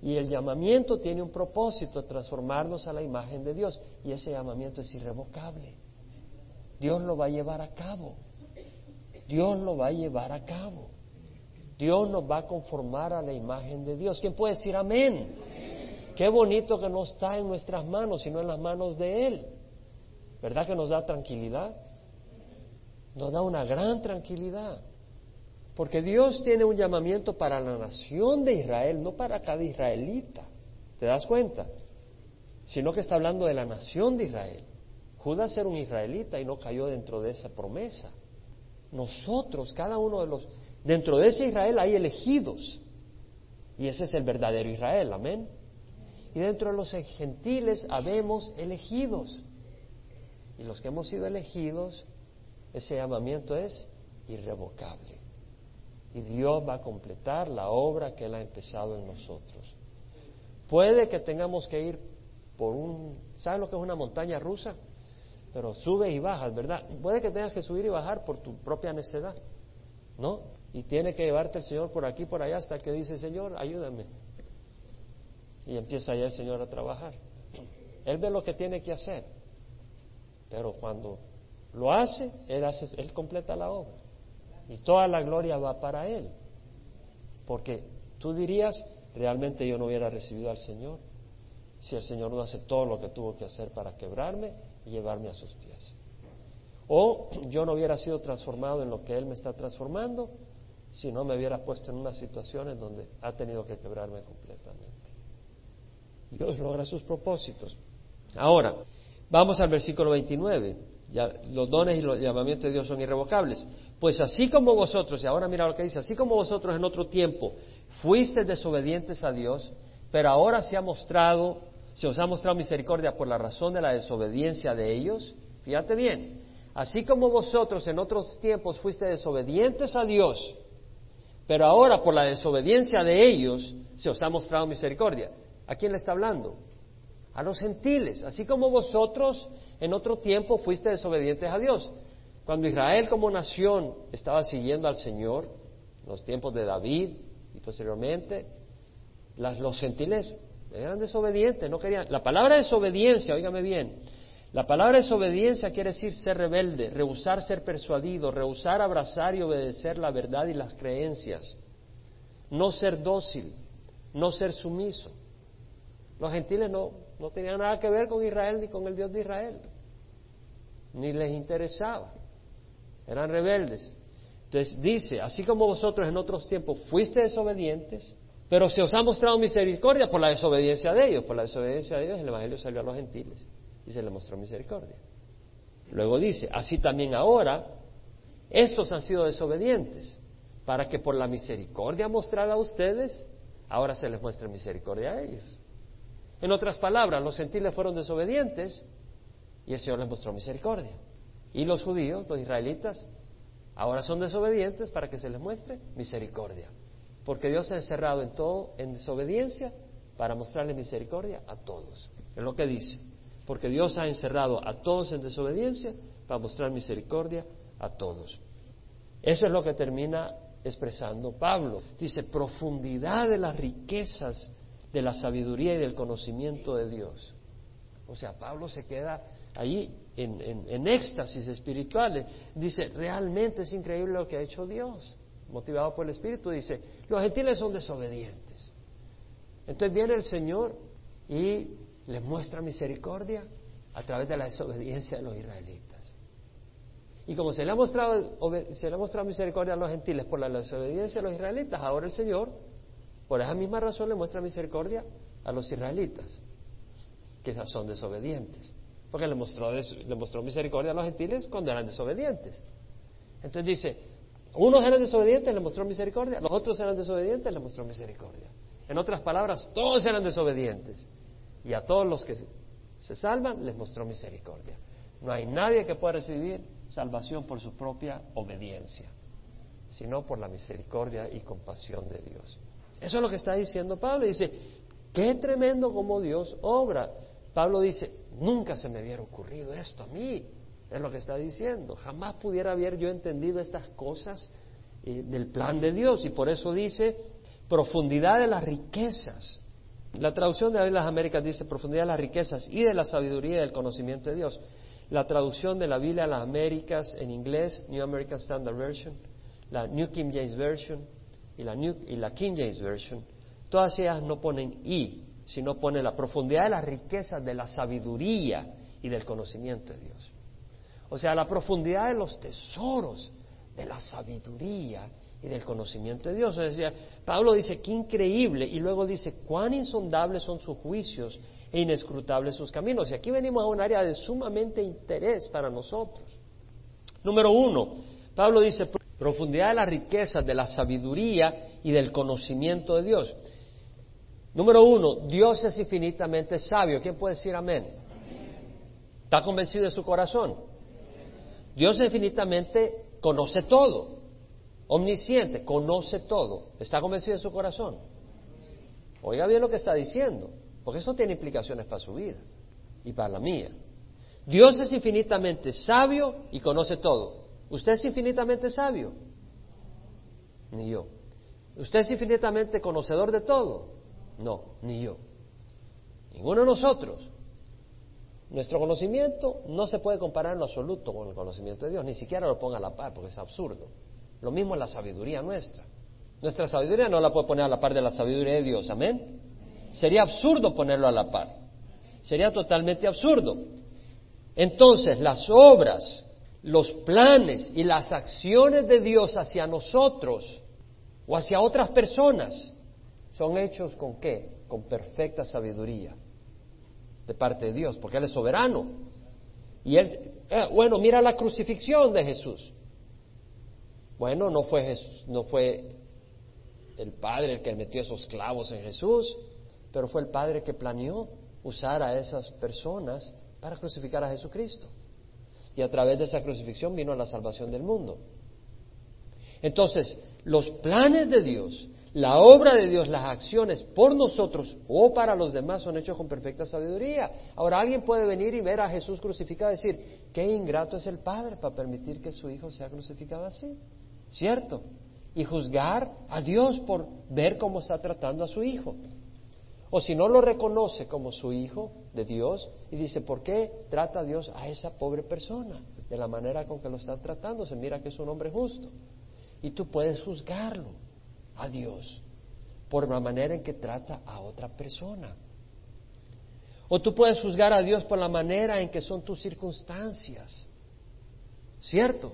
Y el llamamiento tiene un propósito, transformarnos a la imagen de Dios. Y ese llamamiento es irrevocable. Dios lo va a llevar a cabo. Dios lo va a llevar a cabo. Dios nos va a conformar a la imagen de Dios. ¿Quién puede decir amén? Qué bonito que no está en nuestras manos, sino en las manos de Él. ¿Verdad que nos da tranquilidad? Nos da una gran tranquilidad. Porque Dios tiene un llamamiento para la nación de Israel, no para cada israelita. ¿Te das cuenta? Sino que está hablando de la nación de Israel. Judas era un israelita y no cayó dentro de esa promesa. Nosotros, cada uno de los, dentro de ese Israel hay elegidos. Y ese es el verdadero Israel, amén. Y dentro de los gentiles habemos elegidos. Y los que hemos sido elegidos, ese llamamiento es irrevocable. Y Dios va a completar la obra que Él ha empezado en nosotros. Puede que tengamos que ir por un, ¿sabes lo que es una montaña rusa? Pero sube y bajas, ¿verdad? Puede que tengas que subir y bajar por tu propia necedad, ¿no? Y tiene que llevarte el Señor por aquí, por allá, hasta que dice, Señor, ayúdame. Y empieza ya el Señor a trabajar. Él ve lo que tiene que hacer. Pero cuando lo hace, Él, hace, él completa la obra. Y toda la gloria va para Él. Porque tú dirías, realmente yo no hubiera recibido al Señor si el Señor no hace todo lo que tuvo que hacer para quebrarme llevarme a sus pies. O yo no hubiera sido transformado en lo que Él me está transformando si no me hubiera puesto en unas situaciones donde ha tenido que quebrarme completamente. Dios logra sus propósitos. Ahora, vamos al versículo 29. Ya, los dones y los llamamientos de Dios son irrevocables. Pues así como vosotros, y ahora mira lo que dice, así como vosotros en otro tiempo fuisteis desobedientes a Dios, pero ahora se ha mostrado, se os ha mostrado misericordia por la razón de la desobediencia de ellos. Fíjate bien, así como vosotros en otros tiempos fuisteis desobedientes a Dios, pero ahora por la desobediencia de ellos se os ha mostrado misericordia. ¿A quién le está hablando? A los gentiles, así como vosotros en otro tiempo fuiste desobedientes a Dios. Cuando Israel como nación estaba siguiendo al Señor, en los tiempos de David y posteriormente, los gentiles eran desobedientes, no querían. La palabra desobediencia, óigame bien, la palabra desobediencia quiere decir ser rebelde, rehusar ser persuadido, rehusar abrazar y obedecer la verdad y las creencias, no ser dócil, no ser sumiso. Los gentiles no, no tenían nada que ver con Israel ni con el Dios de Israel, ni les interesaba, eran rebeldes. Entonces dice, así como vosotros en otros tiempos fuiste desobedientes, pero se os ha mostrado misericordia por la desobediencia de ellos, por la desobediencia de ellos el Evangelio salió a los gentiles y se le mostró misericordia. Luego dice, así también ahora, estos han sido desobedientes, para que por la misericordia mostrada a ustedes, ahora se les muestre misericordia a ellos. En otras palabras, los gentiles fueron desobedientes y el Señor les mostró misericordia. Y los judíos, los israelitas, ahora son desobedientes para que se les muestre misericordia. Porque Dios ha encerrado en todo, en desobediencia, para mostrarle misericordia a todos. Es lo que dice. Porque Dios ha encerrado a todos en desobediencia para mostrar misericordia a todos. Eso es lo que termina expresando Pablo. Dice, profundidad de las riquezas de la sabiduría y del conocimiento de Dios. O sea, Pablo se queda ahí en, éxtasis espirituales. Dice, realmente es increíble lo que ha hecho Dios. Motivado por el Espíritu, dice, los gentiles son desobedientes. Entonces viene el Señor y les muestra misericordia a través de la desobediencia de los israelitas. Y como se le ha mostrado, se le ha mostrado misericordia a los gentiles por la desobediencia de los israelitas, ahora el Señor por esa misma razón le muestra misericordia a los israelitas, que son desobedientes. Porque le mostró, le mostró misericordia a los gentiles cuando eran desobedientes. Entonces dice, unos eran desobedientes, le mostró misericordia, los otros eran desobedientes, le mostró misericordia. En otras palabras, todos eran desobedientes. Y a todos los que se salvan, les mostró misericordia. No hay nadie que pueda recibir salvación por su propia obediencia, sino por la misericordia y compasión de Dios. Eso es lo que está diciendo Pablo. Dice, qué tremendo como Dios obra. Pablo dice, nunca se me hubiera ocurrido esto a mí. Es lo que está diciendo. Jamás pudiera haber yo entendido estas cosas eh, del plan de Dios. Y por eso dice, profundidad de las riquezas. La traducción de las Américas dice profundidad de las riquezas y de la sabiduría y del conocimiento de Dios. La traducción de la Biblia a las Américas en inglés, New American Standard Version, la New King James Version, y la, y la King James Version, todas ellas no ponen y, sino ponen la profundidad de las riquezas de la sabiduría y del conocimiento de Dios. O sea, la profundidad de los tesoros de la sabiduría y del conocimiento de Dios. Pablo dice, qué increíble, y luego dice, cuán insondables son sus juicios e inescrutables sus caminos. Y aquí venimos a un área de sumamente interés para nosotros. Número uno, Pablo dice, profundidad de las riquezas, de la sabiduría y del conocimiento de Dios. Número uno, Dios es infinitamente sabio. ¿Quién puede decir amén? ¿Está convencido de su corazón? Dios infinitamente conoce todo, omnisciente, conoce todo. ¿Está convencido de su corazón? Oiga bien lo que está diciendo, porque eso tiene implicaciones para su vida y para la mía. Dios es infinitamente sabio y conoce todo. ¿Usted es infinitamente sabio? Ni yo. ¿Usted es infinitamente conocedor de todo? No, ni yo. Ninguno de nosotros. Nuestro conocimiento no se puede comparar en lo absoluto con el conocimiento de Dios, ni siquiera lo ponga a la par, porque es absurdo. Lo mismo es la sabiduría nuestra. Nuestra sabiduría no la puede poner a la par de la sabiduría de Dios, amén. Sería absurdo ponerlo a la par. Sería totalmente absurdo. Entonces, las obras, los planes y las acciones de Dios hacia nosotros o hacia otras personas son hechos con qué? Con perfecta sabiduría de parte de Dios, porque Él es soberano. Y Él, eh, bueno, mira la crucifixión de Jesús. Bueno, no fue, Jesús, no fue el Padre el que metió esos clavos en Jesús, pero fue el Padre que planeó usar a esas personas para crucificar a Jesucristo. Y a través de esa crucifixión vino la salvación del mundo. Entonces, los planes de Dios la obra de Dios, las acciones por nosotros o para los demás son hechos con perfecta sabiduría. Ahora alguien puede venir y ver a Jesús crucificado y decir, qué ingrato es el Padre para permitir que su Hijo sea crucificado así. ¿Cierto? Y juzgar a Dios por ver cómo está tratando a su Hijo. O si no lo reconoce como su Hijo de Dios y dice, ¿por qué trata Dios a esa pobre persona? De la manera con que lo está tratando, se mira que es un hombre justo. Y tú puedes juzgarlo a Dios por la manera en que trata a otra persona. O tú puedes juzgar a Dios por la manera en que son tus circunstancias. ¿Cierto?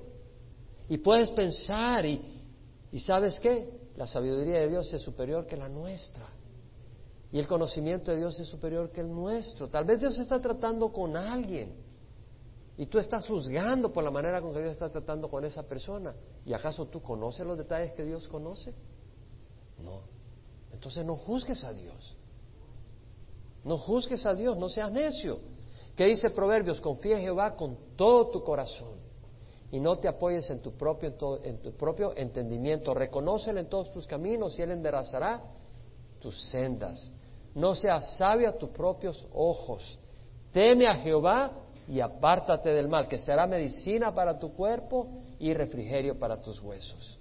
Y puedes pensar y, y sabes qué? La sabiduría de Dios es superior que la nuestra. Y el conocimiento de Dios es superior que el nuestro. Tal vez Dios está tratando con alguien y tú estás juzgando por la manera con que Dios está tratando con esa persona. ¿Y acaso tú conoces los detalles que Dios conoce? No. Entonces no juzgues a Dios. No juzgues a Dios, no seas necio. ¿Qué dice Proverbios? Confía en Jehová con todo tu corazón y no te apoyes en tu propio, en tu propio entendimiento. Reconócelo en todos tus caminos y Él enderezará tus sendas. No seas sabio a tus propios ojos. Teme a Jehová y apártate del mal, que será medicina para tu cuerpo y refrigerio para tus huesos.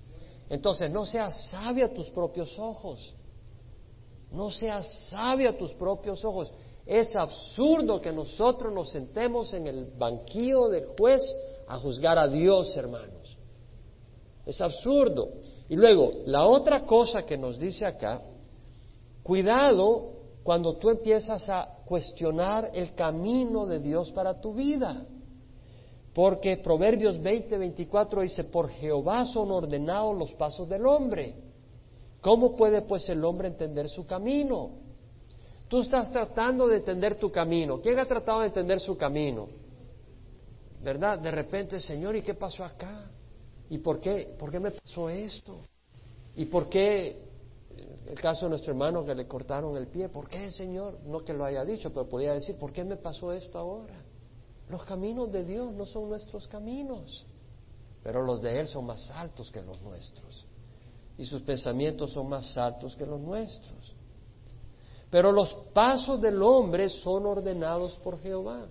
Entonces, no seas sabio a tus propios ojos. No seas sabio a tus propios ojos. Es absurdo que nosotros nos sentemos en el banquillo del juez a juzgar a Dios, hermanos. Es absurdo. Y luego, la otra cosa que nos dice acá, cuidado cuando tú empiezas a cuestionar el camino de Dios para tu vida. Porque Proverbios 20, 24 dice, por Jehová son ordenados los pasos del hombre. ¿Cómo puede pues el hombre entender su camino? Tú estás tratando de entender tu camino. ¿Quién ha tratado de entender su camino? ¿Verdad? De repente, Señor, ¿y qué pasó acá? ¿Y por qué? ¿Por qué me pasó esto? ¿Y por qué el caso de nuestro hermano que le cortaron el pie? ¿Por qué, Señor? No que lo haya dicho, pero podía decir, ¿por qué me pasó esto ahora? Los caminos de Dios no son nuestros caminos, pero los de Él son más altos que los nuestros. Y sus pensamientos son más altos que los nuestros. Pero los pasos del hombre son ordenados por Jehová.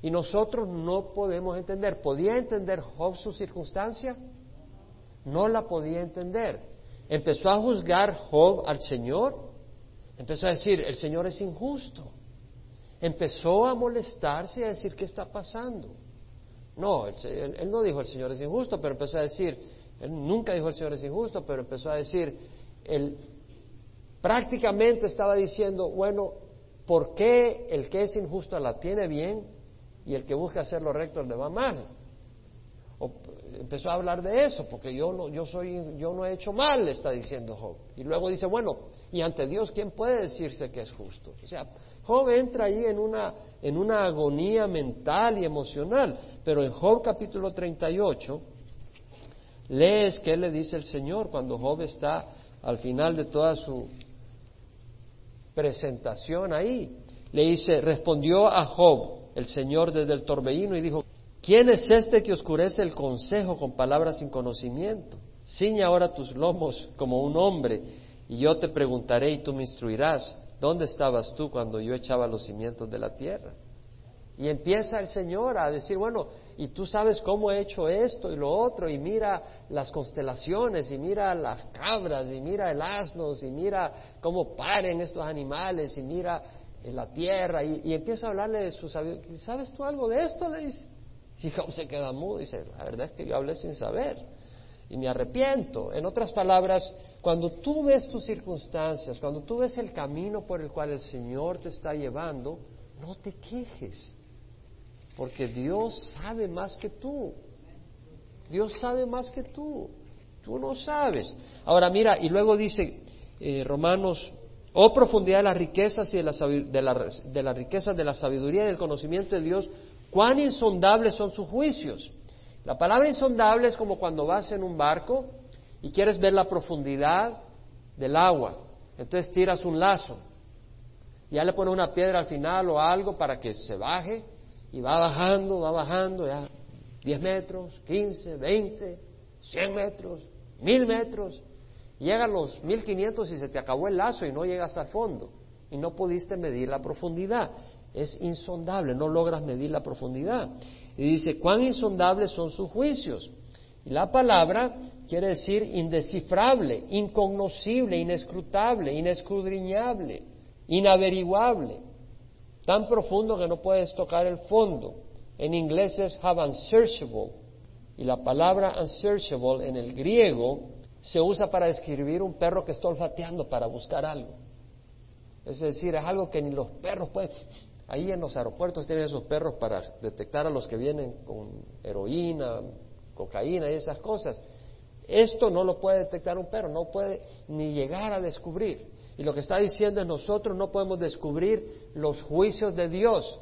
Y nosotros no podemos entender. ¿Podía entender Job su circunstancia? No la podía entender. Empezó a juzgar Job al Señor. Empezó a decir, el Señor es injusto empezó a molestarse y a decir, ¿qué está pasando? No, él, no dijo el Señor es injusto, pero empezó a decir, él nunca dijo el Señor es injusto, pero empezó a decir, él prácticamente estaba diciendo, bueno, ¿por qué el que es injusto la tiene bien y el que busca hacer lo recto le va mal? empezó a hablar de eso, porque yo no, yo soy, yo no he hecho mal, está diciendo Job. Y luego dice, bueno, y ante Dios, ¿quién puede decirse que es justo? O sea, Job entra ahí en una, en una agonía mental y emocional, pero en Job capítulo 38, lees qué le dice el Señor cuando Job está al final de toda su presentación ahí. Le dice, respondió a Job el Señor desde el torbellino y dijo, ¿quién es este que oscurece el consejo con palabras sin conocimiento? Ciña ahora tus lomos como un hombre y yo te preguntaré y tú me instruirás. ¿Dónde estabas tú cuando yo echaba los cimientos de la tierra? Y empieza el Señor a decir, bueno, y tú sabes cómo he hecho esto y lo otro, y mira las constelaciones, y mira las cabras, y mira el asno, y mira cómo paren estos animales, y mira la tierra, y, empieza a hablarle de su sabiduría. ¿Sabes tú algo de esto? Le dice. Y Job se queda mudo y dice, la verdad es que yo hablé sin saber, y me arrepiento. En otras palabras, cuando tú ves tus circunstancias, cuando tú ves el camino por el cual el Señor te está llevando, no te quejes, porque Dios sabe más que tú. Dios sabe más que tú. Tú no sabes. Ahora mira, y luego dice eh, Romanos, oh profundidad de las riquezas y de, la, de, la, de las riquezas de la sabiduría y del conocimiento de Dios, cuán insondables son sus juicios. La palabra insondable es como cuando vas en un barco y quieres ver la profundidad del agua. Entonces tiras un lazo. Ya le pones una piedra al final o algo para que se baje y va bajando, va bajando, ya 10 metros, 15, 20, 100 metros, 1000 metros. Llega a los 1500 y se te acabó el lazo y no llegas al fondo y no pudiste medir la profundidad. Es insondable, no logras medir la profundidad. Y dice, ¿cuán insondables son sus juicios? Y la palabra quiere decir indescifrable, incognoscible, inescrutable, inescudriñable, inaveriguable, tan profundo que no puedes tocar el fondo. En inglés es have unsearchable. Y la palabra unsearchable en el griego se usa para describir un perro que está olfateando para buscar algo. Es decir, es algo que ni los perros pueden. Ahí en los aeropuertos tienen esos perros para detectar a los que vienen con heroína, cocaína y esas cosas. Esto no lo puede detectar un perro, no puede ni llegar a descubrir. Y lo que está diciendo es nosotros no podemos descubrir los juicios de Dios.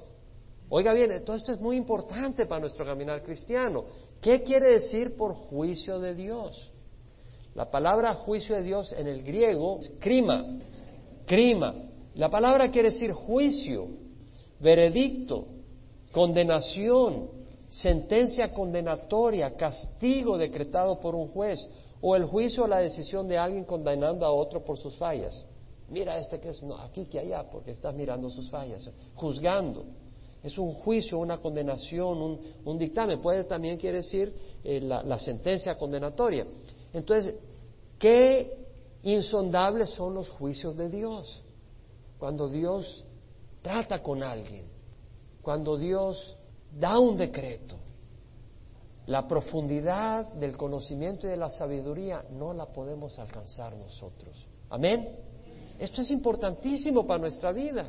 Oiga bien, todo esto es muy importante para nuestro caminar cristiano. ¿Qué quiere decir por juicio de Dios? La palabra juicio de Dios en el griego es crima, crima. La palabra quiere decir juicio, veredicto, condenación, sentencia condenatoria, castigo decretado por un juez, o el juicio o la decisión de alguien condenando a otro por sus fallas. Mira este que es, no, aquí que allá, porque estás mirando sus fallas, juzgando. Es un juicio, una condenación, un, dictamen. Puede también quiere decir eh, la, la sentencia condenatoria. Entonces, ¿qué insondables son los juicios de Dios? Cuando Dios trata con alguien, cuando Dios da un decreto. La profundidad del conocimiento y de la sabiduría no la podemos alcanzar nosotros. Amén. Esto es importantísimo para nuestra vida.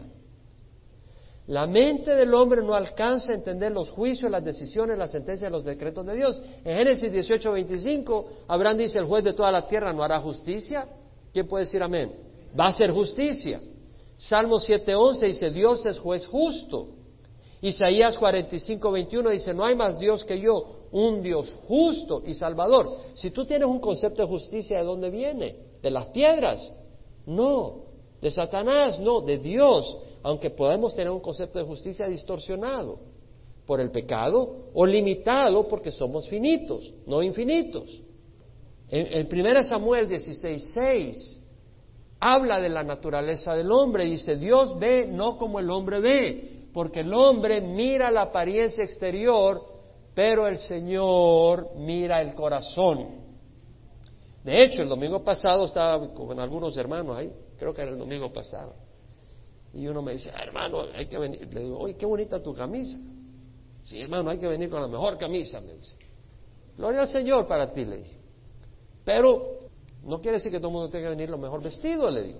La mente del hombre no alcanza a entender los juicios, las decisiones, las sentencias, los decretos de Dios. En Génesis 18, 25, Abraham dice, el juez de toda la tierra no hará justicia. ¿Quién puede decir amén? Va a ser justicia. Salmo 7, 11 dice, Dios es juez justo. Isaías 45, 21 dice, no hay más Dios que yo, un Dios justo y salvador. Si tú tienes un concepto de justicia, ¿de dónde viene? ¿De las piedras? No. ¿De Satanás? No, de Dios. Aunque podemos tener un concepto de justicia distorsionado por el pecado o limitado porque somos finitos, no infinitos. En, en 1 Samuel 16, 6 habla de la naturaleza del hombre. Dice, Dios ve no como el hombre ve porque el hombre mira la apariencia exterior, pero el Señor mira el corazón. De hecho, el domingo pasado estaba con algunos hermanos ahí, creo que era el domingo pasado, y uno me dice, hermano, hay que venir. Le digo, oye, qué bonita tu camisa. Sí, hermano, hay que venir con la mejor camisa, me dice. Gloria al Señor para ti, le dije. Pero no quiere decir que todo el mundo tenga que venir lo mejor vestido, le digo.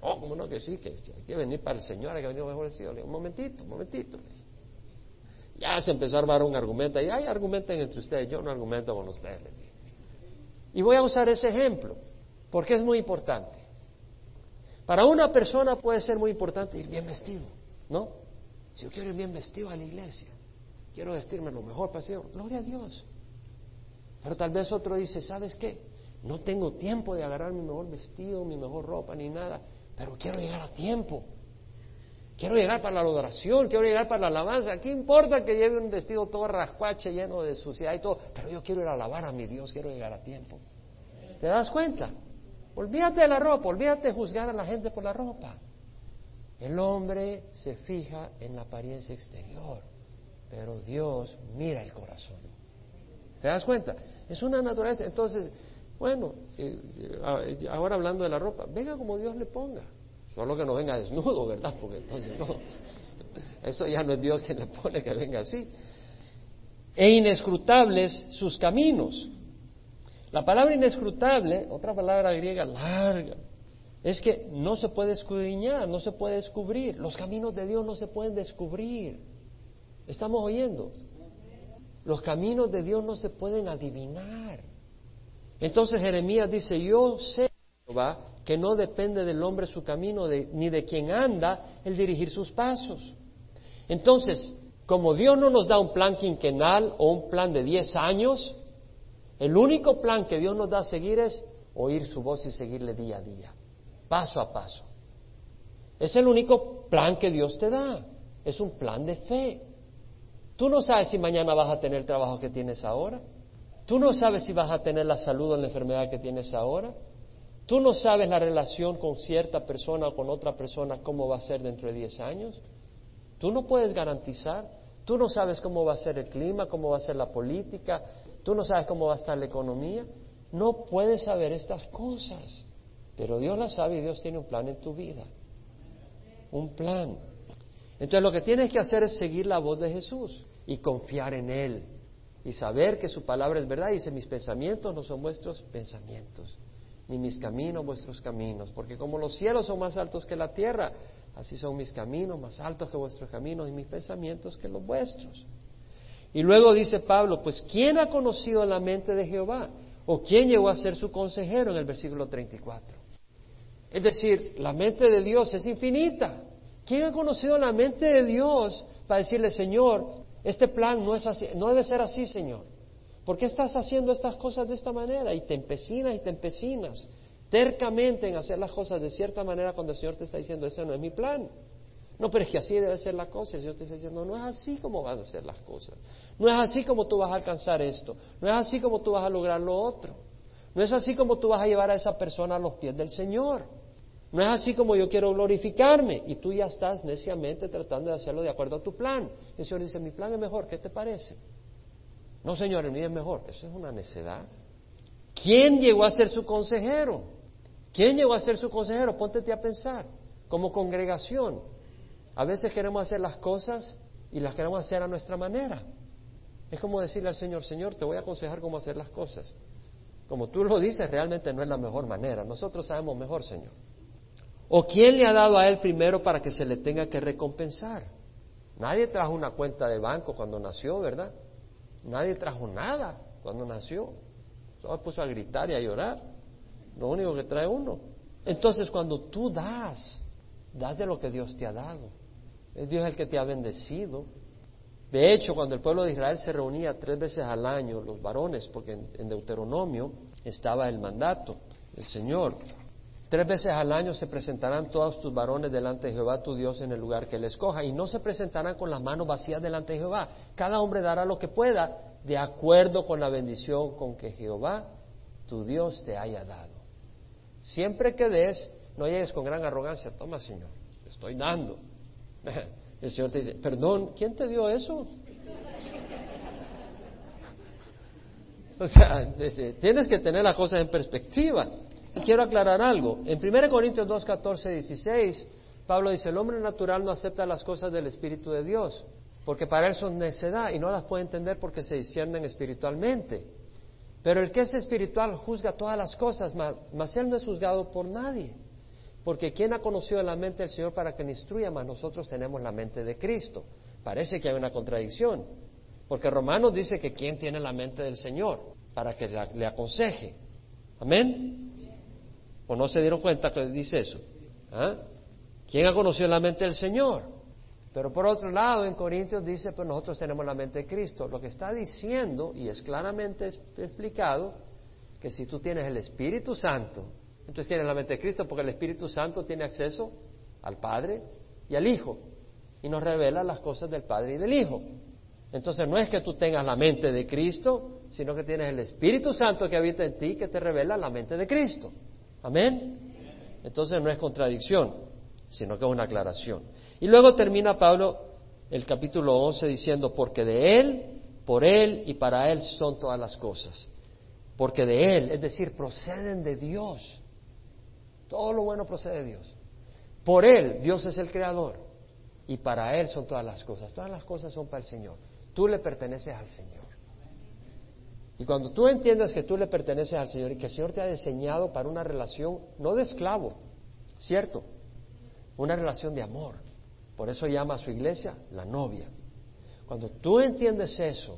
Oh, ¿cómo no que sí? Que hay que venir para el Señor, hay que venir mejor decirle un momentito, un momentito. Ya se empezó a armar un argumento, y hay argumenten entre ustedes, yo no argumento con ustedes. Y voy a usar ese ejemplo, porque es muy importante. Para una persona puede ser muy importante ir bien vestido, ¿no? Si yo quiero ir bien vestido a la iglesia, quiero vestirme lo mejor para gloria a Dios. Pero tal vez otro dice, ¿sabes qué? No tengo tiempo de agarrar mi mejor vestido, mi mejor ropa, ni nada, pero quiero llegar a tiempo. Quiero llegar para la adoración, quiero llegar para la alabanza. ¿Qué importa que lleve un vestido todo rascuache, lleno de suciedad y todo? Pero yo quiero ir a alabar a mi Dios, quiero llegar a tiempo. ¿Te das cuenta? Olvídate de la ropa, olvídate de juzgar a la gente por la ropa. El hombre se fija en la apariencia exterior, pero Dios mira el corazón. ¿Te das cuenta? Es una naturaleza. Entonces, bueno, eh, eh, ahora hablando de la ropa, venga como Dios le ponga. Solo que no venga desnudo, ¿verdad? Porque entonces no. Eso ya no es Dios quien le pone que venga así. E inescrutables sus caminos. La palabra inescrutable, otra palabra griega larga, es que no se puede escudriñar, no se puede descubrir. Los caminos de Dios no se pueden descubrir. ¿Estamos oyendo? Los caminos de Dios no se pueden adivinar. Entonces Jeremías dice, yo sé, Jehová, que no depende del hombre su camino, ni de quien anda el dirigir sus pasos. Entonces, como Dios no nos da un plan quinquenal o un plan de diez años, el único plan que Dios nos da a seguir es oír su voz y seguirle día a día, paso a paso. Es el único plan que Dios te da. Es un plan de fe. Tú no sabes si mañana vas a tener el trabajo que tienes ahora. Tú no sabes si vas a tener la salud o la enfermedad que tienes ahora. Tú no sabes la relación con cierta persona o con otra persona cómo va a ser dentro de 10 años. Tú no puedes garantizar. Tú no sabes cómo va a ser el clima, cómo va a ser la política. Tú no sabes cómo va a estar la economía. No puedes saber estas cosas. Pero Dios las sabe y Dios tiene un plan en tu vida. Un plan. Entonces lo que tienes que hacer es seguir la voz de Jesús y confiar en Él y saber que su palabra es verdad. Dice, mis pensamientos no son vuestros pensamientos, ni mis caminos vuestros caminos, porque como los cielos son más altos que la tierra, así son mis caminos más altos que vuestros caminos y mis pensamientos que los vuestros. Y luego dice Pablo, pues ¿quién ha conocido la mente de Jehová? ¿O quién llegó a ser su consejero en el versículo 34? Es decir, la mente de Dios es infinita. ¿Quién ha conocido la mente de Dios para decirle, Señor, este plan no es así, no debe ser así, Señor? ¿Por qué estás haciendo estas cosas de esta manera? Y te empecinas y te empecinas tercamente en hacer las cosas de cierta manera cuando el Señor te está diciendo, ese no es mi plan. No, pero es que así debe ser la cosa. El Señor te está diciendo, no es así como van a ser las cosas. No es así como tú vas a alcanzar esto. No es así como tú vas a lograr lo otro. No es así como tú vas a llevar a esa persona a los pies del Señor. No es así como yo quiero glorificarme y tú ya estás neciamente tratando de hacerlo de acuerdo a tu plan. El Señor dice, mi plan es mejor, ¿qué te parece? No, Señor, el mío es mejor. Eso es una necedad. ¿Quién llegó a ser su consejero? ¿Quién llegó a ser su consejero? Póntete a pensar. Como congregación, a veces queremos hacer las cosas y las queremos hacer a nuestra manera. Es como decirle al Señor, Señor, te voy a aconsejar cómo hacer las cosas. Como tú lo dices, realmente no es la mejor manera. Nosotros sabemos mejor, Señor. ¿O quién le ha dado a él primero para que se le tenga que recompensar? Nadie trajo una cuenta de banco cuando nació, ¿verdad? Nadie trajo nada cuando nació. Solo puso a gritar y a llorar. Lo único que trae uno. Entonces, cuando tú das, das de lo que Dios te ha dado. Es Dios el que te ha bendecido. De hecho, cuando el pueblo de Israel se reunía tres veces al año, los varones, porque en, Deuteronomio estaba el mandato, el Señor, Tres veces al año se presentarán todos tus varones delante de Jehová tu Dios en el lugar que él escoja, y no se presentarán con las manos vacías delante de Jehová. Cada hombre dará lo que pueda, de acuerdo con la bendición con que Jehová tu Dios te haya dado. Siempre que des, no llegues con gran arrogancia, toma Señor, estoy dando. El Señor te dice, perdón, ¿quién te dio eso? O sea, tienes que tener las cosas en perspectiva quiero aclarar algo. En 1 Corintios 2, 14, 16, Pablo dice, el hombre natural no acepta las cosas del Espíritu de Dios, porque para él son necedad y no las puede entender porque se disciernen espiritualmente. Pero el que es espiritual juzga todas las cosas, mas él no es juzgado por nadie. Porque ¿quién ha conocido la mente del Señor para que le instruya? Mas nosotros tenemos la mente de Cristo. Parece que hay una contradicción, porque Romanos dice que quién tiene la mente del Señor para que le aconseje. Amén. ¿O no se dieron cuenta que dice eso? ¿Ah? ¿Quién ha conocido la mente del Señor? Pero por otro lado, en Corintios dice, pues nosotros tenemos la mente de Cristo. Lo que está diciendo, y es claramente explicado, que si tú tienes el Espíritu Santo, entonces tienes la mente de Cristo, porque el Espíritu Santo tiene acceso al Padre y al Hijo, y nos revela las cosas del Padre y del Hijo. Entonces no es que tú tengas la mente de Cristo, sino que tienes el Espíritu Santo que habita en ti, que te revela la mente de Cristo. Amén. Entonces no es contradicción, sino que es una aclaración. Y luego termina Pablo el capítulo 11 diciendo, porque de Él, por Él y para Él son todas las cosas. Porque de Él, es decir, proceden de Dios. Todo lo bueno procede de Dios. Por Él, Dios es el creador. Y para Él son todas las cosas. Todas las cosas son para el Señor. Tú le perteneces al Señor. Y cuando tú entiendes que tú le perteneces al Señor y que el Señor te ha diseñado para una relación, no de esclavo, ¿cierto? Una relación de amor. Por eso llama a su iglesia la novia. Cuando tú entiendes eso,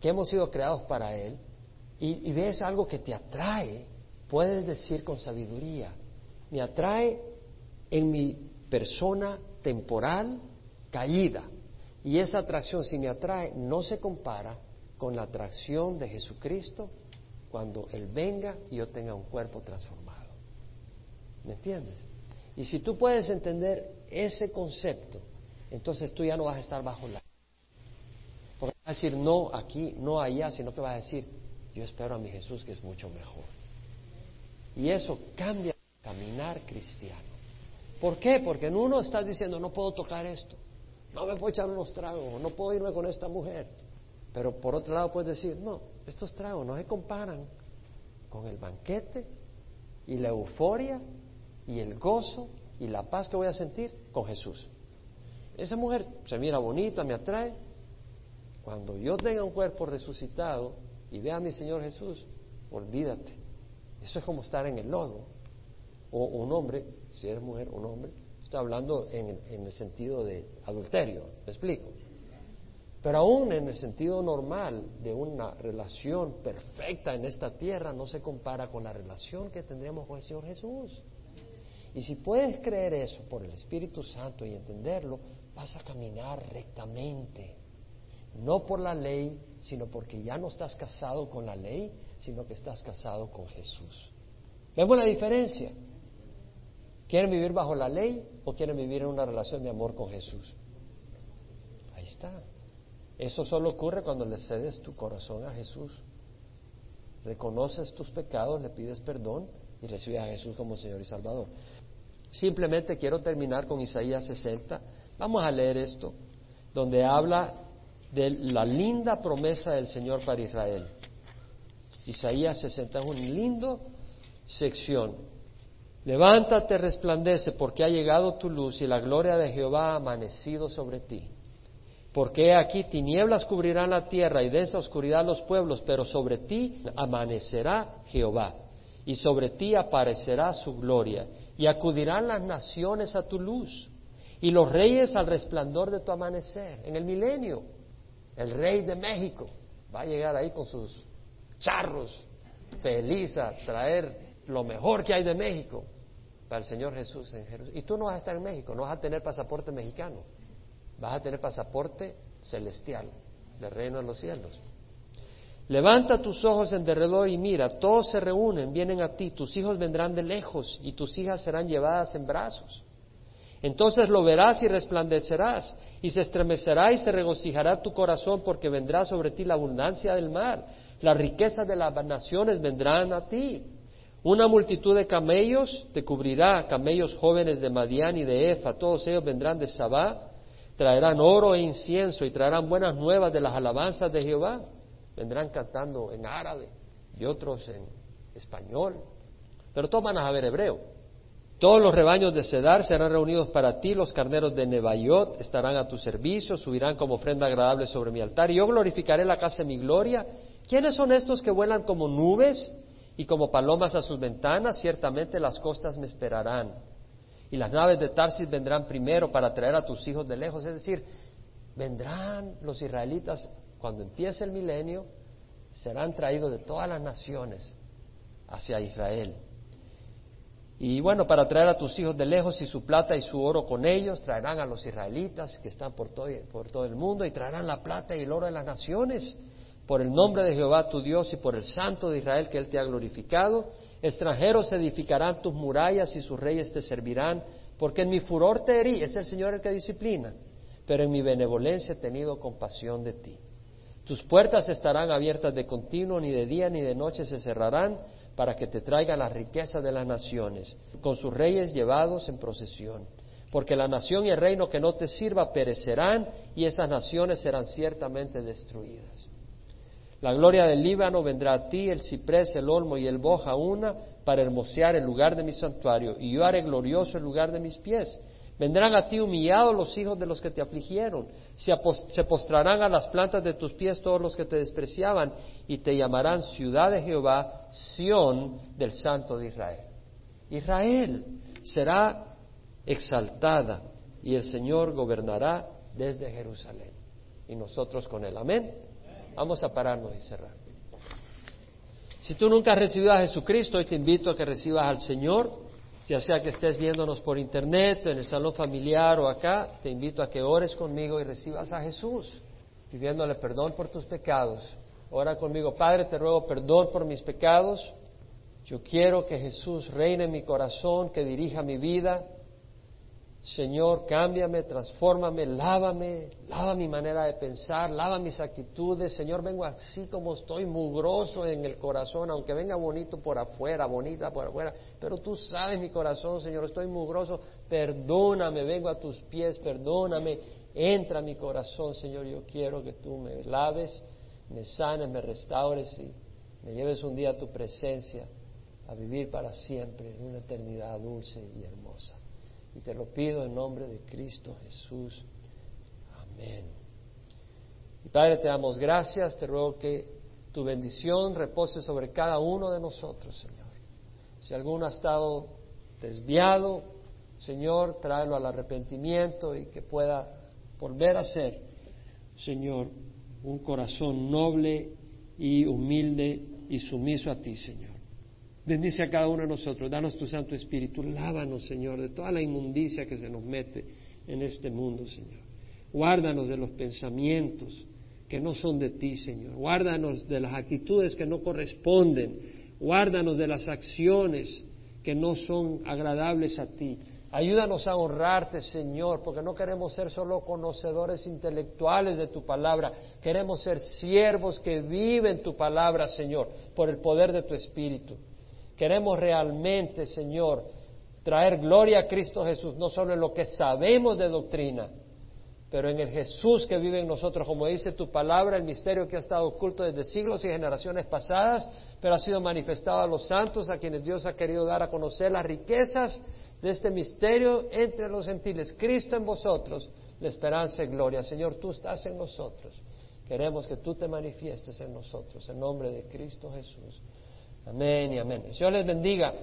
que hemos sido creados para Él, y, y ves algo que te atrae, puedes decir con sabiduría, me atrae en mi persona temporal caída. Y esa atracción, si me atrae, no se compara con la atracción de Jesucristo cuando Él venga y yo tenga un cuerpo transformado. ¿Me entiendes? Y si tú puedes entender ese concepto, entonces tú ya no vas a estar bajo la... Porque vas a decir no aquí, no allá, sino que vas a decir, yo espero a mi Jesús que es mucho mejor. Y eso cambia el caminar cristiano. ¿Por qué? Porque en uno estás diciendo, no puedo tocar esto, no me puedo echar unos tragos, no puedo irme con esta mujer. Pero por otro lado puedes decir, no, estos tragos no se comparan con el banquete y la euforia y el gozo y la paz que voy a sentir con Jesús. Esa mujer se mira bonita, me atrae. Cuando yo tenga un cuerpo resucitado y vea a mi Señor Jesús, olvídate. Eso es como estar en el lodo. O un hombre, si eres mujer, un hombre, estoy hablando en, en el sentido de adulterio, ¿me explico? Pero aún en el sentido normal de una relación perfecta en esta tierra no se compara con la relación que tendremos con el Señor Jesús. Y si puedes creer eso por el Espíritu Santo y entenderlo, vas a caminar rectamente. No por la ley, sino porque ya no estás casado con la ley, sino que estás casado con Jesús. ¿Vemos la diferencia? ¿Quieren vivir bajo la ley o quieren vivir en una relación de amor con Jesús? Ahí está. Eso solo ocurre cuando le cedes tu corazón a Jesús. Reconoces tus pecados, le pides perdón y recibes a Jesús como Señor y Salvador. Simplemente quiero terminar con Isaías 60. Vamos a leer esto, donde habla de la linda promesa del Señor para Israel. Isaías 60 es una linda sección. Levántate, resplandece, porque ha llegado tu luz y la gloria de Jehová ha amanecido sobre ti. Porque aquí tinieblas cubrirán la tierra y densa oscuridad los pueblos, pero sobre ti amanecerá Jehová y sobre ti aparecerá su gloria y acudirán las naciones a tu luz y los reyes al resplandor de tu amanecer. En el milenio, el rey de México va a llegar ahí con sus charros feliz a traer lo mejor que hay de México para el Señor Jesús en Jerusalén. Y tú no vas a estar en México, no vas a tener pasaporte mexicano vas a tener pasaporte celestial del reino de los cielos. Levanta tus ojos en derredor y mira, todos se reúnen, vienen a ti, tus hijos vendrán de lejos y tus hijas serán llevadas en brazos. Entonces lo verás y resplandecerás, y se estremecerá y se regocijará tu corazón, porque vendrá sobre ti la abundancia del mar, las riquezas de las naciones vendrán a ti. Una multitud de camellos te cubrirá, camellos jóvenes de Madián y de Efa, todos ellos vendrán de Sabá, traerán oro e incienso y traerán buenas nuevas de las alabanzas de Jehová. Vendrán cantando en árabe y otros en español, pero todos van a saber hebreo. Todos los rebaños de Cedar serán reunidos para ti, los carneros de Nebaiot estarán a tu servicio, subirán como ofrenda agradable sobre mi altar, y yo glorificaré la casa de mi gloria. ¿Quiénes son estos que vuelan como nubes y como palomas a sus ventanas? Ciertamente las costas me esperarán y las naves de Tarsis vendrán primero para traer a tus hijos de lejos. Es decir, vendrán los israelitas cuando empiece el milenio, serán traídos de todas las naciones hacia Israel. Y bueno, para traer a tus hijos de lejos y su plata y su oro con ellos, traerán a los israelitas que están por todo, por todo el mundo y traerán la plata y el oro de las naciones por el nombre de Jehová tu Dios y por el Santo de Israel que Él te ha glorificado. Extranjeros edificarán tus murallas y sus reyes te servirán, porque en mi furor te herí, es el Señor el que disciplina, pero en mi benevolencia he tenido compasión de ti. Tus puertas estarán abiertas de continuo, ni de día ni de noche se cerrarán, para que te traiga la riqueza de las naciones, con sus reyes llevados en procesión. Porque la nación y el reino que no te sirva perecerán, y esas naciones serán ciertamente destruidas. La gloria del Líbano vendrá a ti, el ciprés, el olmo y el boja una, para hermosear el lugar de mi santuario, y yo haré glorioso el lugar de mis pies. Vendrán a ti humillados los hijos de los que te afligieron, se, postrarán a las plantas de tus pies todos los que te despreciaban, y te llamarán ciudad de Jehová, Sión del Santo de Israel. Israel será exaltada, y el Señor gobernará desde Jerusalén. Y nosotros con él. Amén. Vamos a pararnos y cerrar. Si tú nunca has recibido a Jesucristo, hoy te invito a que recibas al Señor, ya sea que estés viéndonos por internet, en el salón familiar o acá, te invito a que ores conmigo y recibas a Jesús, pidiéndole perdón por tus pecados. Ora conmigo, Padre, te ruego perdón por mis pecados. Yo quiero que Jesús reine en mi corazón, que dirija mi vida. Señor, cámbiame, transfórmame, lávame, lava mi manera de pensar, lava mis actitudes. Señor, vengo así como estoy, mugroso en el corazón, aunque venga bonito por afuera, bonita por afuera, pero tú sabes mi corazón, Señor, estoy mugroso. Perdóname, vengo a tus pies, perdóname, entra a mi corazón, Señor. Yo quiero que tú me laves, me sanes, me restaures y me lleves un día a tu presencia a vivir para siempre en una eternidad dulce y hermosa. Y te lo pido en nombre de Cristo Jesús. Amén. Y Padre, te damos gracias, te ruego que tu bendición repose sobre cada uno de nosotros, Señor. Si alguno ha estado desviado, Señor, tráelo al arrepentimiento y que pueda volver a ser, Señor, un corazón noble y humilde y sumiso a ti, Señor. Bendice a cada uno de nosotros, danos tu Santo Espíritu, lávanos, Señor, de toda la inmundicia que se nos mete en este mundo, Señor. Guárdanos de los pensamientos que no son de ti, Señor. Guárdanos de las actitudes que no corresponden. Guárdanos de las acciones que no son agradables a ti. Ayúdanos a honrarte, Señor, porque no queremos ser solo conocedores intelectuales de tu palabra, queremos ser siervos que viven tu palabra, Señor, por el poder de tu Espíritu. Queremos realmente, Señor, traer gloria a Cristo Jesús, no solo en lo que sabemos de doctrina, pero en el Jesús que vive en nosotros, como dice tu palabra, el misterio que ha estado oculto desde siglos y generaciones pasadas, pero ha sido manifestado a los santos, a quienes Dios ha querido dar a conocer las riquezas de este misterio entre los gentiles. Cristo en vosotros, la esperanza y gloria. Señor, tú estás en nosotros. Queremos que tú te manifiestes en nosotros, en nombre de Cristo Jesús. Amén y amén. Dios les bendiga.